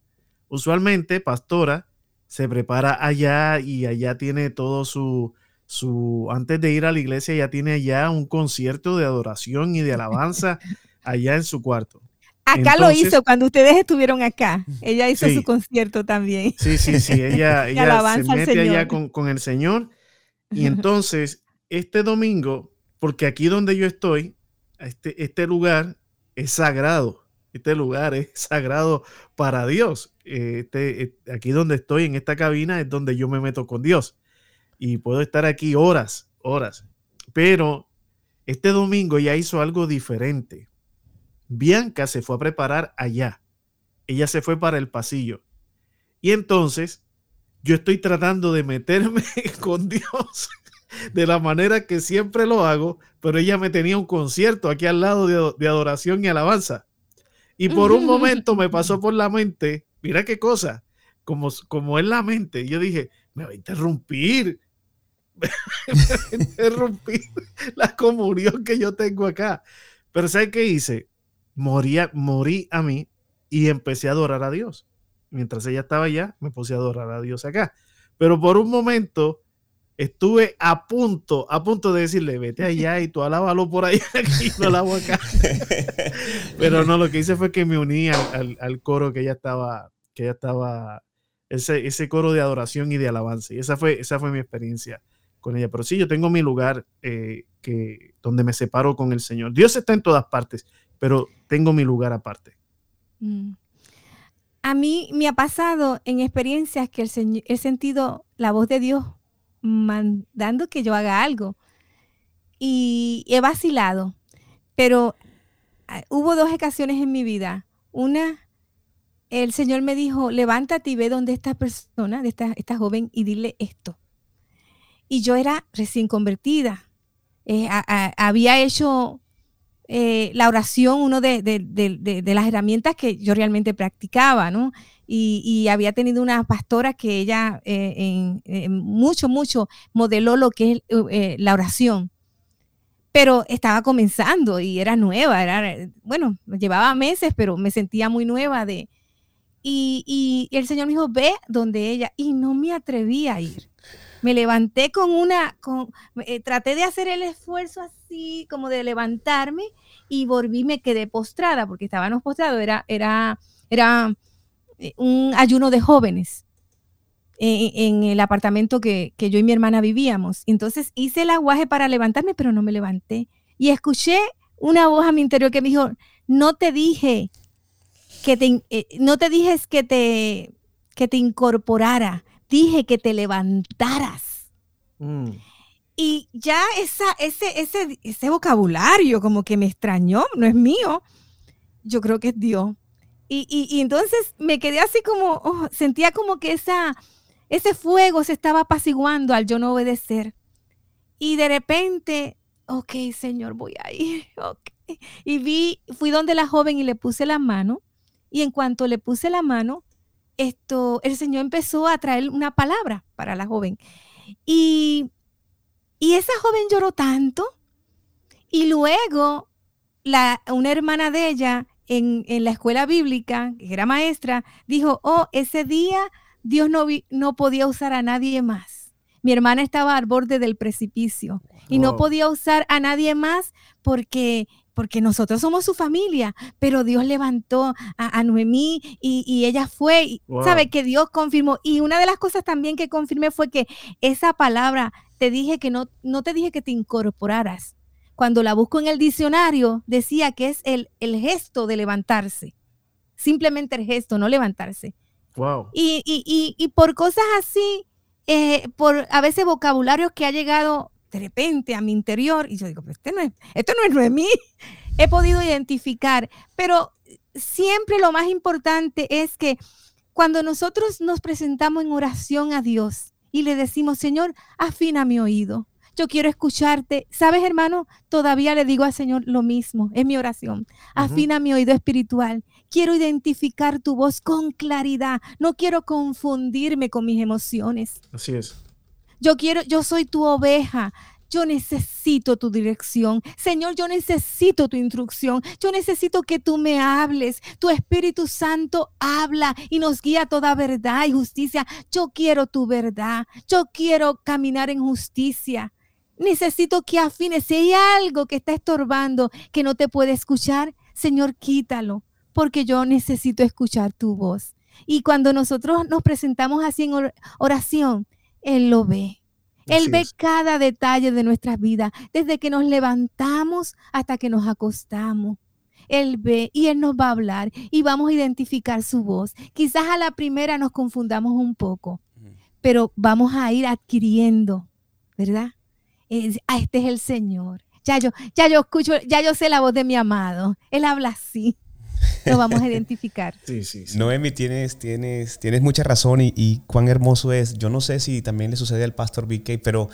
Speaker 3: Usualmente, pastora se prepara allá y allá tiene todo su, su, antes de ir a la iglesia, ya tiene allá un concierto de adoración y de alabanza allá en su cuarto.
Speaker 1: Acá lo hizo cuando ustedes estuvieron acá. Ella hizo su concierto también.
Speaker 3: Sí, sí, sí. Ella, se mete allá con, el Señor. Y entonces, este domingo, porque aquí donde yo estoy, este, este lugar es sagrado. Este lugar es sagrado para Dios. Este, eh, aquí donde estoy, en esta cabina, es donde yo me meto con Dios. Y puedo estar aquí horas, horas. Pero este domingo ya hizo algo diferente Bianca se fue a preparar allá. Ella se fue para el pasillo. Y entonces yo estoy tratando de meterme con Dios de la manera que siempre lo hago, pero ella me tenía un concierto aquí al lado de, adoración y alabanza. Y por un momento me pasó por la mente, mira qué cosa, como, como en la mente, yo dije, me va a interrumpir, interrumpir la comunión que yo tengo acá. Pero ¿sabes qué hice? moría, morí a mí y empecé a adorar a Dios. Mientras ella estaba allá, me puse a adorar a Dios acá. Pero por un momento estuve a punto, a punto de decirle, vete allá y tú alábalo por aquí no alabo acá. Pero no, lo que hice fue que me uní al, coro que ella estaba, que ella estaba, ese, ese coro de adoración y de alabanza. Y esa fue, esa fue mi experiencia con ella. Pero sí, yo tengo mi lugar eh, que, donde me separo con el Señor. Dios está en todas partes pero tengo mi lugar aparte.
Speaker 1: Mm. A mí me ha pasado en experiencias que el he sentido la voz de Dios mandando que yo haga algo y he vacilado, pero ah, hubo dos ocasiones en mi vida. Una, el Señor me dijo, levántate y ve donde esta persona, de esta, esta joven, y dile esto. Y yo era recién convertida. Eh, había hecho eh, la oración, uno de, las herramientas que yo realmente practicaba, ¿no? Y, había tenido una pastora que ella eh, en, mucho, mucho modeló lo que es la oración. Pero estaba comenzando y era nueva, era, bueno, llevaba meses, pero me sentía muy nueva de... Y, y el Señor me dijo, ve donde ella, y no me atreví a ir me levanté con una, con, eh, traté de hacer el esfuerzo así, como de levantarme y volví, me quedé postrada, porque estábamos postrados, era, era, era eh, un ayuno de jóvenes en, el apartamento que, que, yo y mi hermana vivíamos. Entonces hice el aguaje para levantarme, pero no me levanté. Y escuché una voz a mi interior que me dijo, no te dije que te, eh, no te dije que te, que te incorporara, dije que te levantaras. Mm. Y ya esa, ese, ese, ese vocabulario como que me extrañó, no es mío, yo creo que es Dios. Y, y, entonces me quedé así como, oh, sentía como que esa, ese fuego se estaba apaciguando al yo no obedecer. Y de repente, ok, Señor, voy a ir. Okay. Y vi, fui donde la joven y le puse la mano. Y en cuanto le puse la mano, esto, el Señor empezó a traer una palabra para la joven. Y, esa joven lloró tanto. Y luego la, una hermana de ella en, la escuela bíblica, que era maestra, dijo, oh, ese día Dios no, no podía usar a nadie más. Mi hermana estaba al borde del precipicio y no podía usar a nadie más porque porque nosotros somos su familia, pero Dios levantó a, Noemí y, ella fue, y, sabe que Dios confirmó. Y una de las cosas también que confirmé fue que esa palabra, te dije que no, no te dije que te incorporaras. Cuando la busco en el diccionario, decía que es el, el gesto de levantarse. Simplemente el gesto, no levantarse.
Speaker 3: Wow.
Speaker 1: Y, y, y, por cosas así, eh, por a veces vocabularios que ha llegado de repente a mi interior y yo digo, pero este no es, esto no es Noemí. he podido identificar, pero siempre lo más importante es que cuando nosotros nos presentamos en oración a Dios y le decimos, Señor, afina mi oído, yo quiero escucharte. ¿Sabes, hermano? Todavía le digo al Señor lo mismo, es mi oración. Afina mi oído espiritual. Quiero identificar tu voz con claridad. No quiero confundirme con mis emociones.
Speaker 3: Así es.
Speaker 1: Yo quiero, yo soy tu oveja. Yo necesito tu dirección. Señor, yo necesito tu instrucción. Yo necesito que tú me hables. Tu Espíritu Santo habla y nos guía toda verdad y justicia. Yo quiero tu verdad. Yo quiero caminar en justicia. Necesito que afines. Si hay algo que está estorbando, que no te puede escuchar, Señor, quítalo, porque yo necesito escuchar tu voz. Y cuando nosotros nos presentamos así en oración, Él lo ve. Él ve cada detalle de nuestras vidas, desde que nos levantamos hasta que nos acostamos. Él ve y Él nos va a hablar y vamos a identificar su voz. Quizás a la primera nos confundamos un poco, pero vamos a ir adquiriendo, ¿verdad? Ah, este es el Señor. Ya yo, ya yo escucho, ya yo sé la voz de mi amado. Él habla así. Lo vamos a identificar.
Speaker 2: Sí, sí, Noemi, tienes, tienes, tienes mucha razón y, cuán hermoso es. Yo no sé si también le sucede al pastor BK, pero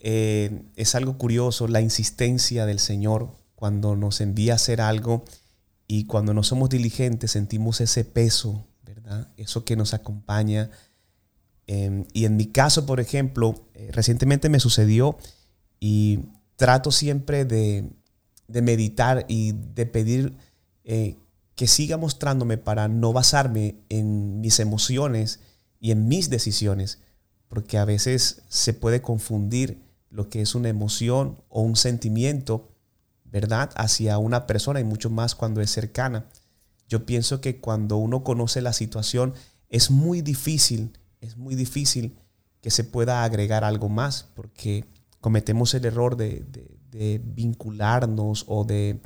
Speaker 2: eh, es algo curioso la insistencia del Señor cuando nos envía a hacer algo y cuando no somos diligentes sentimos ese peso, ¿verdad? Eso que nos acompaña. Em, y en mi caso, por ejemplo, eh, recientemente me sucedió y trato siempre de, meditar y de pedir eh, que siga mostrándome para no basarme en mis emociones y en mis decisiones, porque a veces se puede confundir lo que es una emoción o un sentimiento, ¿verdad?, hacia una persona y mucho más cuando es cercana. Yo pienso que cuando uno conoce la situación es muy difícil, es muy difícil que se pueda agregar algo más, porque cometemos el error de vincularnos o de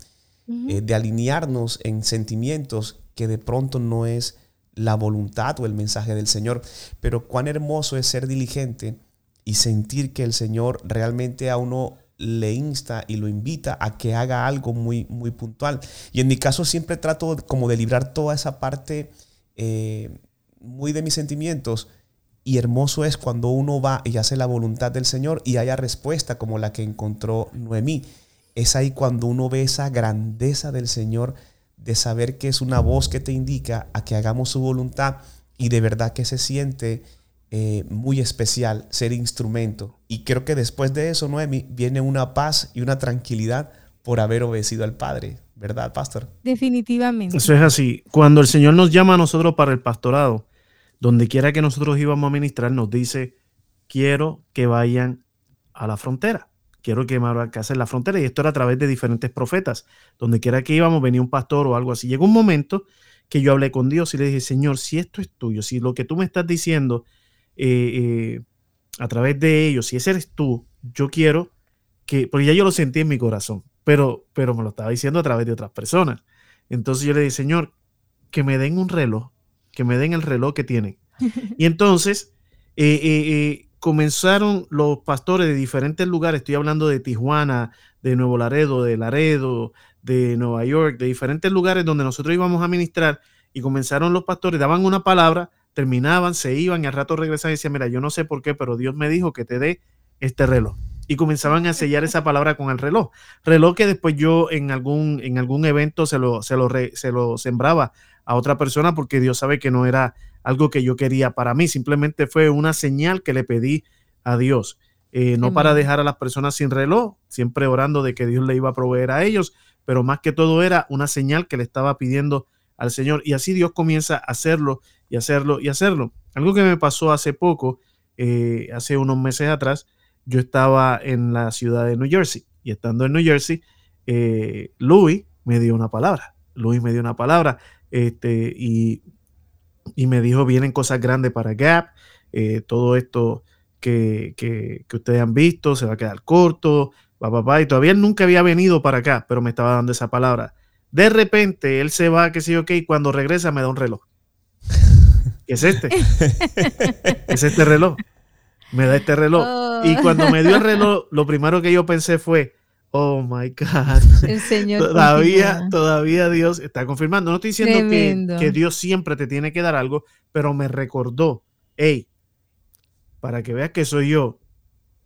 Speaker 2: eh, de alinearnos en sentimientos que de pronto no es la voluntad o el mensaje del Señor. Pero cuán hermoso es ser diligente y sentir que el Señor realmente a uno le insta y lo invita a que haga algo muy, muy puntual. Y en mi caso siempre trato como de librar toda esa parte eh, muy de mis sentimientos. Y hermoso es cuando uno va y hace la voluntad del Señor y haya respuesta como la que encontró Noemí es ahí cuando uno ve esa grandeza del Señor de saber que es una voz que te indica a que hagamos su voluntad y de verdad que se siente eh, muy especial ser instrumento. Y creo que después de eso, Noemi, viene una paz y una tranquilidad por haber obedecido al Padre, ¿verdad, pastor?
Speaker 1: Definitivamente.
Speaker 3: Eso es así. Cuando el Señor nos llama a nosotros para el pastorado, donde quiera que nosotros íbamos a ministrar, nos dice, quiero que vayan a la frontera quiero que en la frontera. Y esto era a través de diferentes profetas. Donde quiera que íbamos, venía un pastor o algo así. Llegó un momento que yo hablé con Dios y le dije, Señor, si esto es tuyo, si lo que tú me estás diciendo eh, eh, a través de ellos, si ese eres tú, yo quiero que, porque ya yo lo sentí en mi corazón, pero, pero me lo estaba diciendo a través de otras personas. Entonces yo le dije, Señor, que me den un reloj, que me den el reloj que tienen. Y entonces, eh, comenzaron los pastores de diferentes lugares, estoy hablando de Tijuana, de Nuevo Laredo, de Laredo, de Nueva York, de diferentes lugares donde nosotros íbamos a ministrar y comenzaron los pastores, daban una palabra, terminaban, se iban y al rato regresaban y decían, mira, yo no sé por qué, pero Dios me dijo que te dé este reloj. Y comenzaban a sellar esa palabra con el reloj. Reloj que después yo en algún, en algún evento se lo, se, lo se lo sembraba a otra persona porque Dios sabe que no era algo que yo quería para mí, simplemente fue una señal que le pedí a Dios. Eh, no para dejar a las personas sin reloj, siempre orando de que Dios le iba a proveer a ellos, pero más que todo era una señal que le estaba pidiendo al Señor. Y así Dios comienza a hacerlo y hacerlo y hacerlo. Algo que me pasó hace poco, eh, hace unos meses atrás, yo estaba en la ciudad de New Jersey y estando en New Jersey, eh, Louis me dio una palabra. Louis me dio una palabra este, y y me dijo, vienen cosas grandes para Gap, eh, todo esto que, que, ustedes han visto se va a quedar corto, y todavía nunca había venido para acá, pero me estaba dando esa palabra. De repente él se va, que sé yo qué, y cuando regresa me da un reloj. ¿Qué es este? es este reloj. Me da este reloj. Y cuando me dio el reloj, lo primero que yo pensé fue, Oh my God.
Speaker 1: El Señor.
Speaker 3: todavía, todavía Dios está confirmando. No estoy diciendo que, que, Dios siempre te tiene que dar algo, pero me recordó, hey, para que veas que soy yo,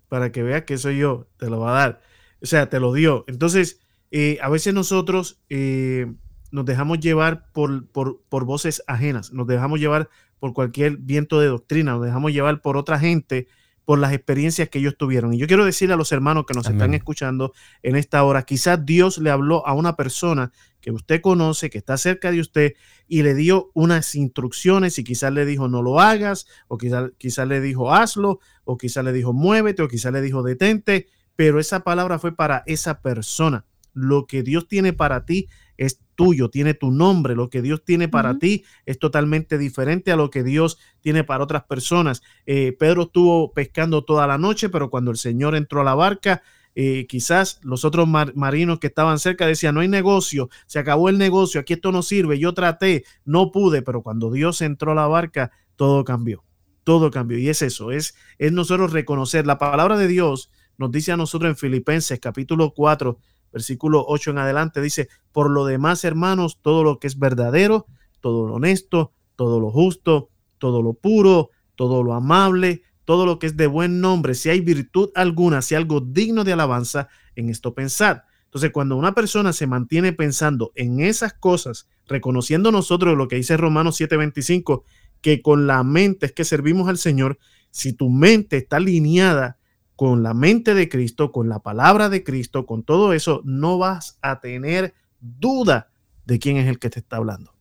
Speaker 3: para que veas que soy yo, te lo va a dar. O sea, te lo dio. Entonces, eh, a veces nosotros eh, nos dejamos llevar por, por, por, voces ajenas, nos dejamos llevar por cualquier viento de doctrina, nos dejamos llevar por otra gente, por las experiencias que ellos tuvieron. Y yo quiero decirle a los hermanos que nos están escuchando en esta hora, quizás Dios le habló a una persona que usted conoce, que está cerca de usted, y le dio unas instrucciones y quizás le dijo no lo hagas, o quizás, quizás le dijo hazlo, o quizás le dijo muévete, o quizás le dijo detente, pero esa palabra fue para esa persona. Lo que Dios tiene para ti es tuyo, tiene tu nombre. Lo que Dios tiene para ti es totalmente diferente a lo que Dios tiene para otras personas. Eh, Pedro estuvo pescando toda la noche, pero cuando el Señor entró a la barca, eh, quizás los otros marinos que estaban cerca decían, no hay negocio, se acabó el negocio, aquí esto no sirve, yo traté, no pude, pero cuando Dios entró a la barca, todo cambió, todo cambió. Y es eso, es, es nosotros reconocer, la palabra de Dios nos dice a nosotros en Filipenses capítulo 4, versículo 8 en adelante, dice, por lo demás, hermanos, todo lo que es verdadero, todo lo honesto, todo lo justo, todo lo puro, todo lo amable, todo lo que es de buen nombre, si hay virtud alguna, si algo digno de alabanza, en esto pensar. Entonces, cuando una persona se mantiene pensando en esas cosas, reconociendo nosotros lo que dice Romanos 7:25, que con la mente es que servimos al Señor, si tu mente está alineada con la mente de Cristo, con la palabra de Cristo, con todo eso, no vas a tener duda de quién es el que te está hablando.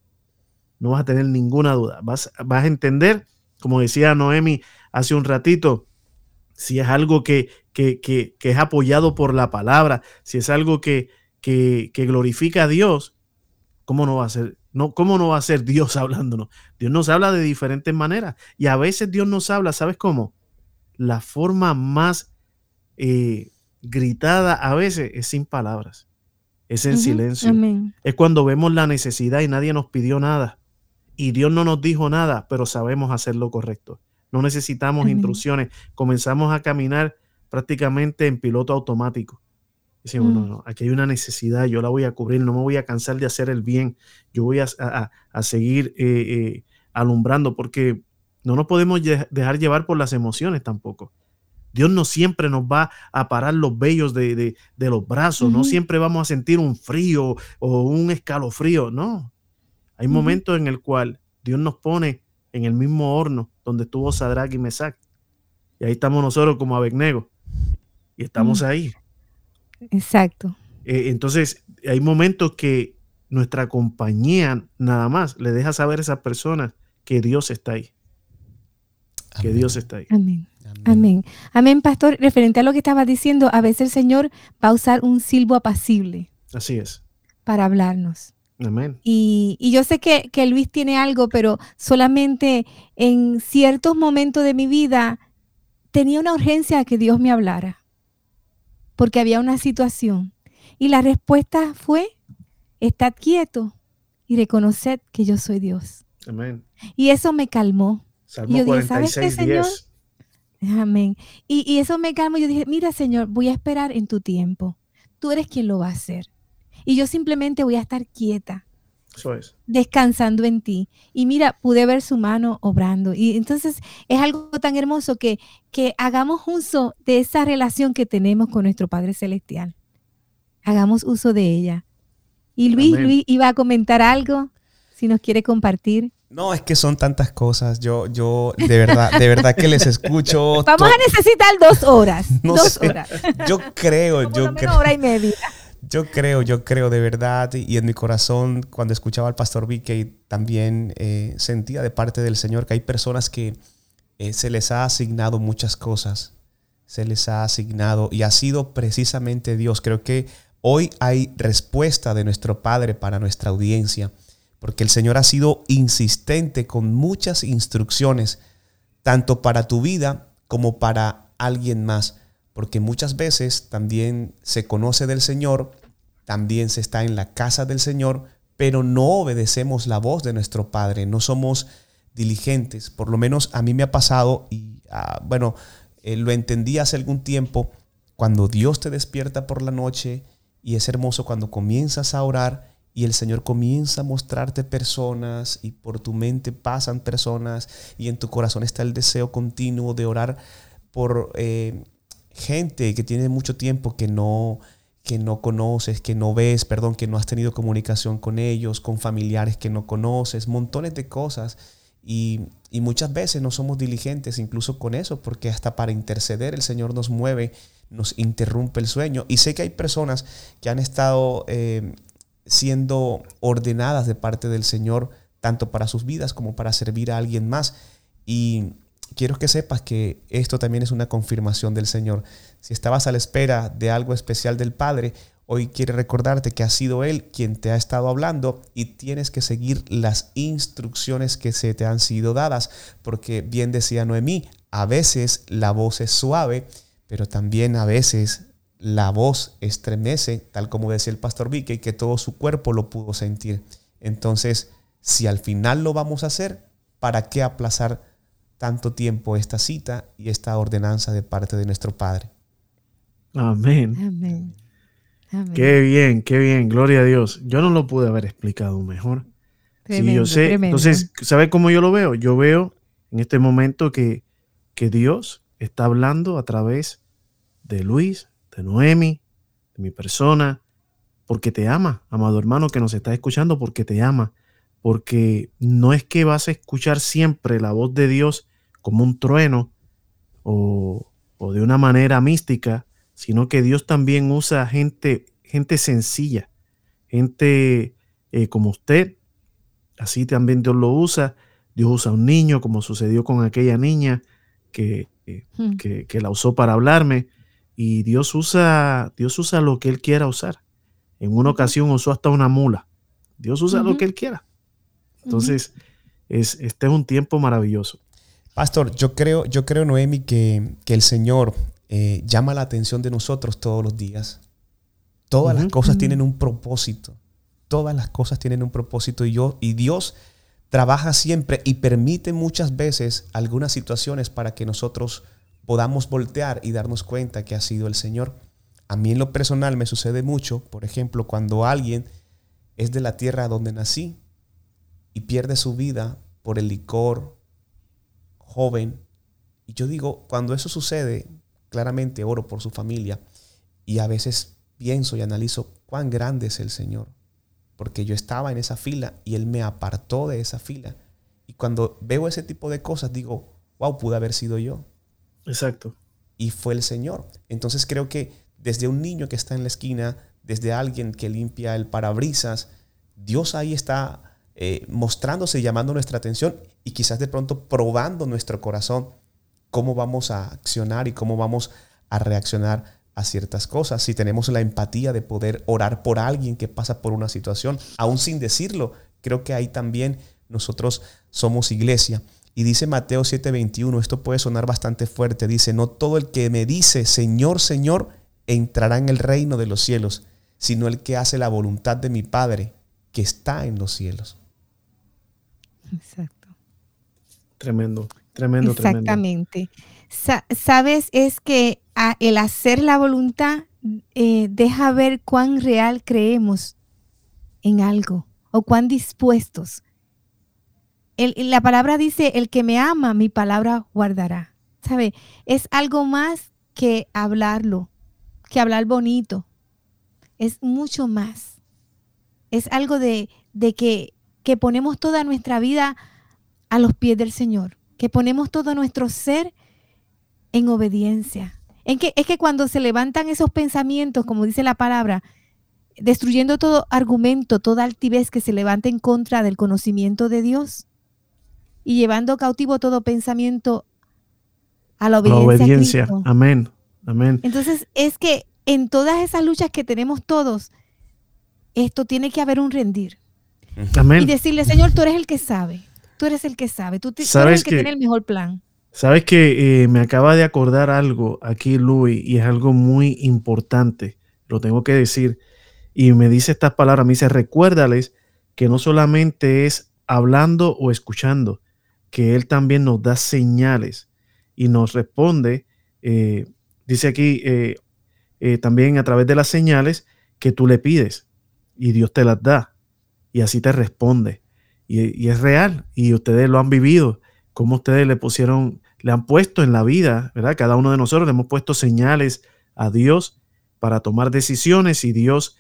Speaker 3: No vas a tener ninguna duda. Vas, vas a entender, como decía Noemi hace un ratito, si es algo que, que, que, es apoyado por la palabra, si es algo que, que, glorifica a Dios, ¿cómo no va a ser? No, ¿Cómo no va a ser Dios hablándonos? Dios nos habla de diferentes maneras y a veces Dios nos habla, ¿sabes cómo? La forma más eh, gritada a veces es sin palabras, es en silencio. Es cuando vemos la necesidad y nadie nos pidió nada. Y Dios no nos dijo nada, pero sabemos hacer lo correcto. No necesitamos instrucciones. Comenzamos a caminar prácticamente en piloto automático. Decimos, no, mm. no, aquí hay una necesidad, yo la voy a cubrir, no me voy a cansar de hacer el bien, yo voy a, seguir eh, eh, alumbrando, porque no nos podemos dejar llevar por las emociones tampoco. Dios no siempre nos va a parar los vellos de, los brazos, no siempre vamos a sentir un frío o un escalofrío, no. Hay momentos en el cual Dios nos pone en el mismo horno donde estuvo Sadrach y Mesach. Y ahí estamos nosotros como Abednego. Y estamos ahí.
Speaker 1: Exacto.
Speaker 3: Eh, entonces, hay momentos que nuestra compañía nada más le deja saber a esas personas que Dios está ahí que Dios está ahí.
Speaker 1: Amén. Amén. Amén, pastor. Referente a lo que estaba diciendo, a veces el Señor va a usar un silbo apacible.
Speaker 3: Así es.
Speaker 1: Para hablarnos.
Speaker 3: Amén.
Speaker 1: Y, yo sé que, que, Luis tiene algo, pero solamente en ciertos momentos de mi vida tenía una urgencia a que Dios me hablara. Porque había una situación. Y la respuesta fue, estad quieto y reconoced que yo soy Dios.
Speaker 3: Amén.
Speaker 1: Y eso me calmó.
Speaker 3: Salmo y yo dije, ¿sabes qué, Señor?
Speaker 1: Amén. Y, eso me calmó. Yo dije, mira, Señor, voy a esperar en tu tiempo. Tú eres quien lo va a hacer. Y yo simplemente voy a estar quieta.
Speaker 3: Eso es.
Speaker 1: Descansando en ti. Y mira, pude ver su mano obrando. Y entonces es algo tan hermoso que, que hagamos uso de esa relación que tenemos con nuestro Padre Celestial. Hagamos uso de ella. Y Luis, Luis iba a comentar algo, si nos quiere compartir.
Speaker 2: No, es que son tantas cosas. Yo, yo, de verdad, de verdad que les escucho.
Speaker 1: Vamos a necesitar dos horas. dos horas.
Speaker 2: Yo creo, yo creo.
Speaker 1: hora y media.
Speaker 2: Yo creo, yo creo de verdad, y en mi corazón, cuando escuchaba al pastor Vicky, también eh, sentía de parte del Señor que hay personas que eh, se les ha asignado muchas cosas, se les ha asignado, y ha sido precisamente Dios. Creo que hoy hay respuesta de nuestro Padre para nuestra audiencia porque el Señor ha sido insistente con muchas instrucciones, tanto para tu vida como para alguien más, porque muchas veces también se conoce del Señor, también se está en la casa del Señor, pero no obedecemos la voz de nuestro Padre, no somos diligentes, por lo menos a mí me ha pasado y ah, bueno, eh, lo entendí hace algún tiempo cuando Dios te despierta por la noche y es hermoso cuando comienzas a orar y el Señor comienza a mostrarte personas y por tu mente pasan personas y en tu corazón está el deseo continuo de orar por eh, gente que tiene mucho tiempo que no, que no conoces, que no ves, perdón, que no has tenido comunicación con ellos, con familiares que no conoces, montones de cosas. Y, y muchas veces no somos diligentes incluso con eso, porque hasta para interceder el Señor nos mueve nos interrumpe el sueño. Y sé que hay personas que han estado eh, siendo ordenadas de parte del Señor, tanto para sus vidas como para servir a alguien más. Y quiero que sepas que esto también es una confirmación del Señor. Si estabas a la espera de algo especial del Padre, hoy quiere recordarte que ha sido Él quien te ha estado hablando y tienes que seguir las instrucciones que se te han sido dadas, porque bien decía Noemí, a veces la voz es suave pero también a veces la voz estremece, tal como decía el pastor Vicky, que todo su cuerpo lo pudo sentir. Entonces, si al final lo vamos a hacer, ¿para qué aplazar tanto tiempo esta cita y esta ordenanza de parte de nuestro Padre?
Speaker 3: Amén. Amén. Qué bien, qué bien, gloria a Dios. Yo no lo pude haber explicado mejor. yo sé, entonces, ¿sabe cómo yo lo veo? Yo veo en este momento que, que Dios está hablando a través de Luis, de Noemi, de mi persona, porque te ama, amado hermano que nos está escuchando, porque te ama, porque no es que vas a escuchar siempre la voz de Dios como un trueno o, de una manera mística, sino que Dios también usa gente, gente sencilla, gente eh, como usted, así también Dios lo usa. Dios usa a un niño, como sucedió con aquella niña que Hmm. que, la usó para hablarme. Y Dios usa, Dios usa lo que Él quiera usar. En una ocasión usó hasta una mula. Dios usa lo que Él quiera. Entonces, es, este es un tiempo maravilloso.
Speaker 2: Pastor, yo creo, yo creo Noemi, que, el Señor eh, llama la atención de nosotros todos los días. Todas las cosas tienen un propósito. Todas las cosas tienen un propósito y, yo, y Dios trabaja siempre y permite muchas veces algunas situaciones para que nosotros podamos voltear y darnos cuenta que ha sido el Señor. A mí en lo personal me sucede mucho, por ejemplo, cuando alguien es de la tierra donde nací y pierde su vida por el licor joven. Y yo digo, cuando eso sucede, claramente oro por su familia y a veces pienso y analizo cuán grande es el Señor porque yo estaba en esa fila y Él me apartó de esa fila. Y cuando veo ese tipo de cosas, digo, wow, pude haber sido yo.
Speaker 3: Exacto.
Speaker 2: Y fue el Señor. Entonces creo que desde un niño que está en la esquina, desde alguien que limpia el parabrisas, Dios ahí está eh, mostrándose, llamando nuestra atención y quizás de pronto probando nuestro corazón cómo vamos a accionar y cómo vamos a reaccionar a ciertas cosas, si tenemos la empatía de poder orar por alguien que pasa por una situación, aún sin decirlo, creo que ahí también nosotros somos iglesia. Y dice Mateo 7:21, esto puede sonar bastante fuerte, dice, no todo el que me dice, Señor, Señor, entrará en el reino de los cielos, sino el que hace la voluntad de mi Padre que está en los cielos.
Speaker 3: Exacto. Tremendo, tremendo,
Speaker 1: Exactamente. Sabes, es que el hacer la voluntad eh, deja ver cuán real creemos en algo o cuán dispuestos. La palabra dice, el que me ama, mi palabra guardará. ¿Sabe? Es algo más que hablarlo, que hablar bonito. Es mucho más. Es algo de, que, que ponemos toda nuestra vida a los pies del Señor, que ponemos todo nuestro ser en obediencia. En que, es que cuando se levantan esos pensamientos, como dice la palabra, destruyendo todo argumento, toda altivez que se levanta en contra del conocimiento de Dios y llevando cautivo todo pensamiento a la obediencia.
Speaker 3: Amén. Amén.
Speaker 1: Entonces, es que en todas esas luchas que tenemos todos, esto tiene que haber un rendir. Amén. Y decirle, Señor, tú eres el que sabe. Tú eres el que sabe. Tú, eres el que tiene el mejor plan.
Speaker 3: Sabes que eh, me acaba de acordar algo aquí, Luis, y es algo muy importante. Lo tengo que decir. Y me dice estas palabras, me dice, recuérdales que no solamente es hablando o escuchando, que Él también nos da señales y nos responde. Eh, dice aquí, eh, eh, también a través de las señales que tú le pides y Dios te las da y así te responde. Y, es real y ustedes lo han vivido, como ustedes le pusieron, le han puesto en la vida, ¿verdad? Cada uno de nosotros le hemos puesto señales a Dios para tomar decisiones y Dios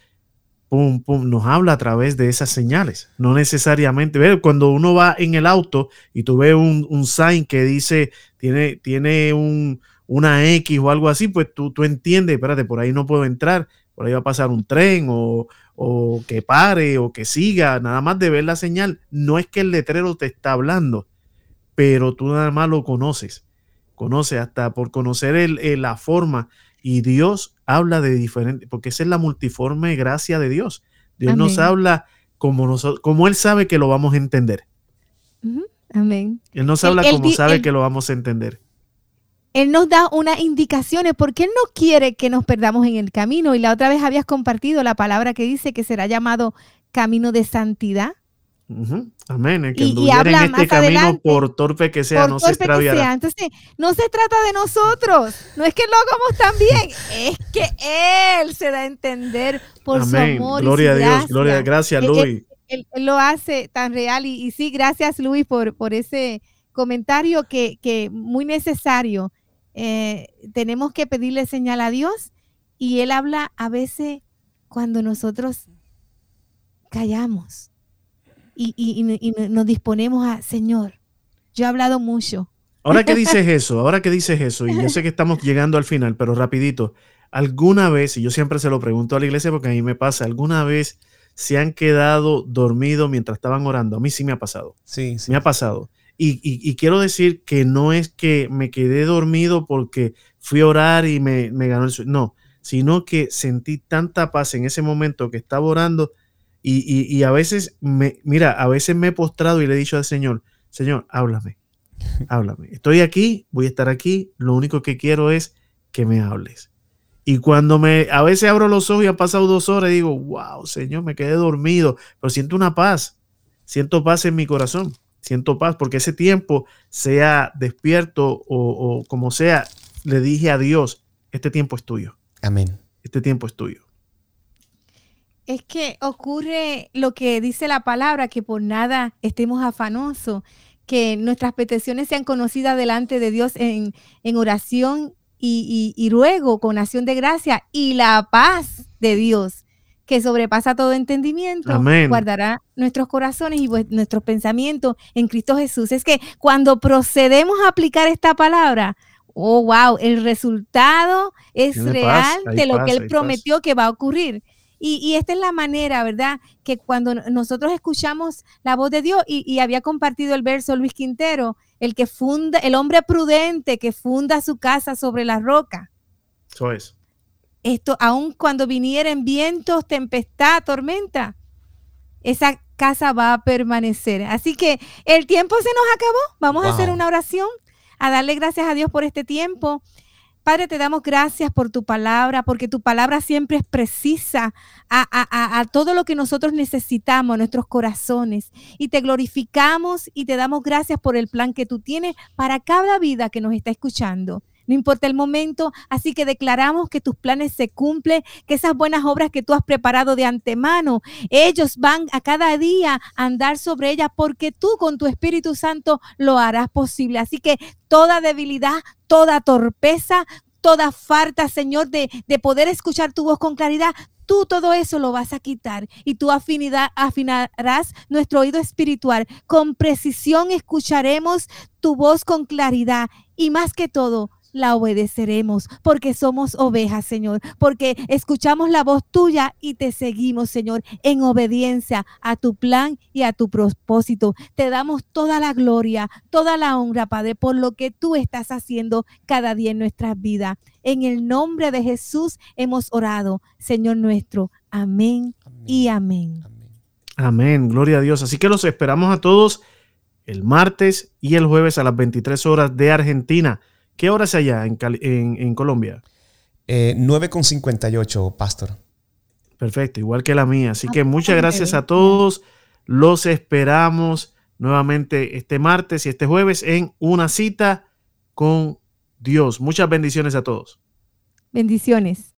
Speaker 3: pum, pum, nos habla a través de esas señales. No necesariamente, ¿ves? cuando uno va en el auto y tú ves un, un sign que dice, tiene, tiene un, una X o algo así, pues tú, tú entiendes, espérate, por ahí no puedo entrar, por ahí va a pasar un tren o, o que pare o que siga, nada más de ver la señal. No es que el letrero te está hablando, pero tú nada más lo conoces. Conoces hasta por conocer el, la forma y Dios habla de diferente, porque esa es la multiforme gracia de Dios. Dios nos habla como, nosotros, como Él sabe que lo vamos a entender.
Speaker 1: Amén.
Speaker 3: Él nos habla como sabe que lo vamos a entender.
Speaker 1: Él nos da unas indicaciones porque Él no quiere que nos perdamos en el camino. Y la otra vez habías compartido la palabra que dice que será llamado camino de santidad.
Speaker 3: Amén. que y, habla en este camino por torpe que sea, no se extraviará.
Speaker 1: Entonces, no se trata de nosotros. No es que lo hagamos tan bien, es que Él se da a entender por su amor.
Speaker 3: Gloria
Speaker 1: a
Speaker 3: Dios, gloria, gracias, Luis.
Speaker 1: Él, lo hace tan real. Y, sí, gracias, Luis, por, por ese comentario que, que muy necesario eh, tenemos que pedirle señal a Dios y Él habla a veces cuando nosotros callamos y, nos disponemos a, Señor, yo he hablado mucho.
Speaker 3: Ahora que dices eso, ahora que dices eso, y yo sé que estamos llegando al final, pero rapidito, alguna vez, y yo siempre se lo pregunto a la iglesia porque a mí me pasa, alguna vez se han quedado dormidos mientras estaban orando. A mí sí me ha pasado.
Speaker 2: Sí, sí.
Speaker 3: Me ha pasado. Y, quiero decir que no es que me quedé dormido porque fui a orar y me, ganó el sueño. No, sino que sentí tanta paz en ese momento que estaba orando y, a veces, me, mira, a veces me he postrado y le he dicho al Señor, Señor, háblame, háblame. Estoy aquí, voy a estar aquí, lo único que quiero es que me hables. Y cuando me, a veces abro los ojos y han pasado dos horas y digo, wow, Señor, me quedé dormido, pero siento una paz, siento paz en mi corazón siento paz, porque ese tiempo, sea despierto o, como sea, le dije a Dios, este tiempo es tuyo.
Speaker 2: Amén.
Speaker 3: Este tiempo es tuyo.
Speaker 1: Es que ocurre lo que dice la palabra, que por nada estemos afanosos, que nuestras peticiones sean conocidas delante de Dios en, oración y, y, y, ruego con acción de gracia y la paz de Dios que sobrepasa todo entendimiento, guardará nuestros corazones y pues, nuestros pensamientos en Cristo Jesús. Es que cuando procedemos a aplicar esta palabra, oh, wow, el resultado es real de lo que Él prometió que va a ocurrir. Y, esta es la manera, ¿verdad? Que cuando nosotros escuchamos la voz de Dios, y, y, había compartido el verso Luis Quintero, el que funda, el hombre prudente que funda su casa sobre la roca.
Speaker 3: Eso es
Speaker 1: esto, aun cuando vinieren vientos, tempestad, tormenta, esa casa va a permanecer. Así que el tiempo se nos acabó. Vamos a hacer una oración, a darle gracias a Dios por este tiempo. Padre, te damos gracias por tu palabra, porque tu palabra siempre es precisa a, todo lo que nosotros necesitamos, nuestros corazones. Y te glorificamos y te damos gracias por el plan que tú tienes para cada vida que nos está escuchando no importa el momento. Así que declaramos que tus planes se cumplen, que esas buenas obras que tú has preparado de antemano, ellos van a cada día a andar sobre ellas porque tú con tu Espíritu Santo lo harás posible. Así que toda debilidad, toda torpeza, toda falta, Señor, de, de, poder escuchar tu voz con claridad, tú todo eso lo vas a quitar y tú afinidad, afinarás nuestro oído espiritual. Con precisión escucharemos tu voz con claridad y más que todo, la obedeceremos, porque somos ovejas, Señor, porque escuchamos la voz tuya y te seguimos, Señor, en obediencia a tu plan y a tu propósito. Te damos toda la gloria, toda la honra, Padre, por lo que tú estás haciendo cada día en nuestras vidas. En el nombre de Jesús hemos orado, Señor nuestro. Amén, y amén.
Speaker 3: amén. Amén, gloria a Dios. Así que los esperamos a todos el martes y el jueves a las 23 horas de Argentina. ¿Qué hora es allá en, en, Colombia?
Speaker 2: Eh, 9.58, Pastor.
Speaker 3: Perfecto, igual que la mía. Así que muchas gracias a todos. Los esperamos nuevamente este martes y este jueves en una cita con Dios. Muchas bendiciones a todos.
Speaker 1: Bendiciones.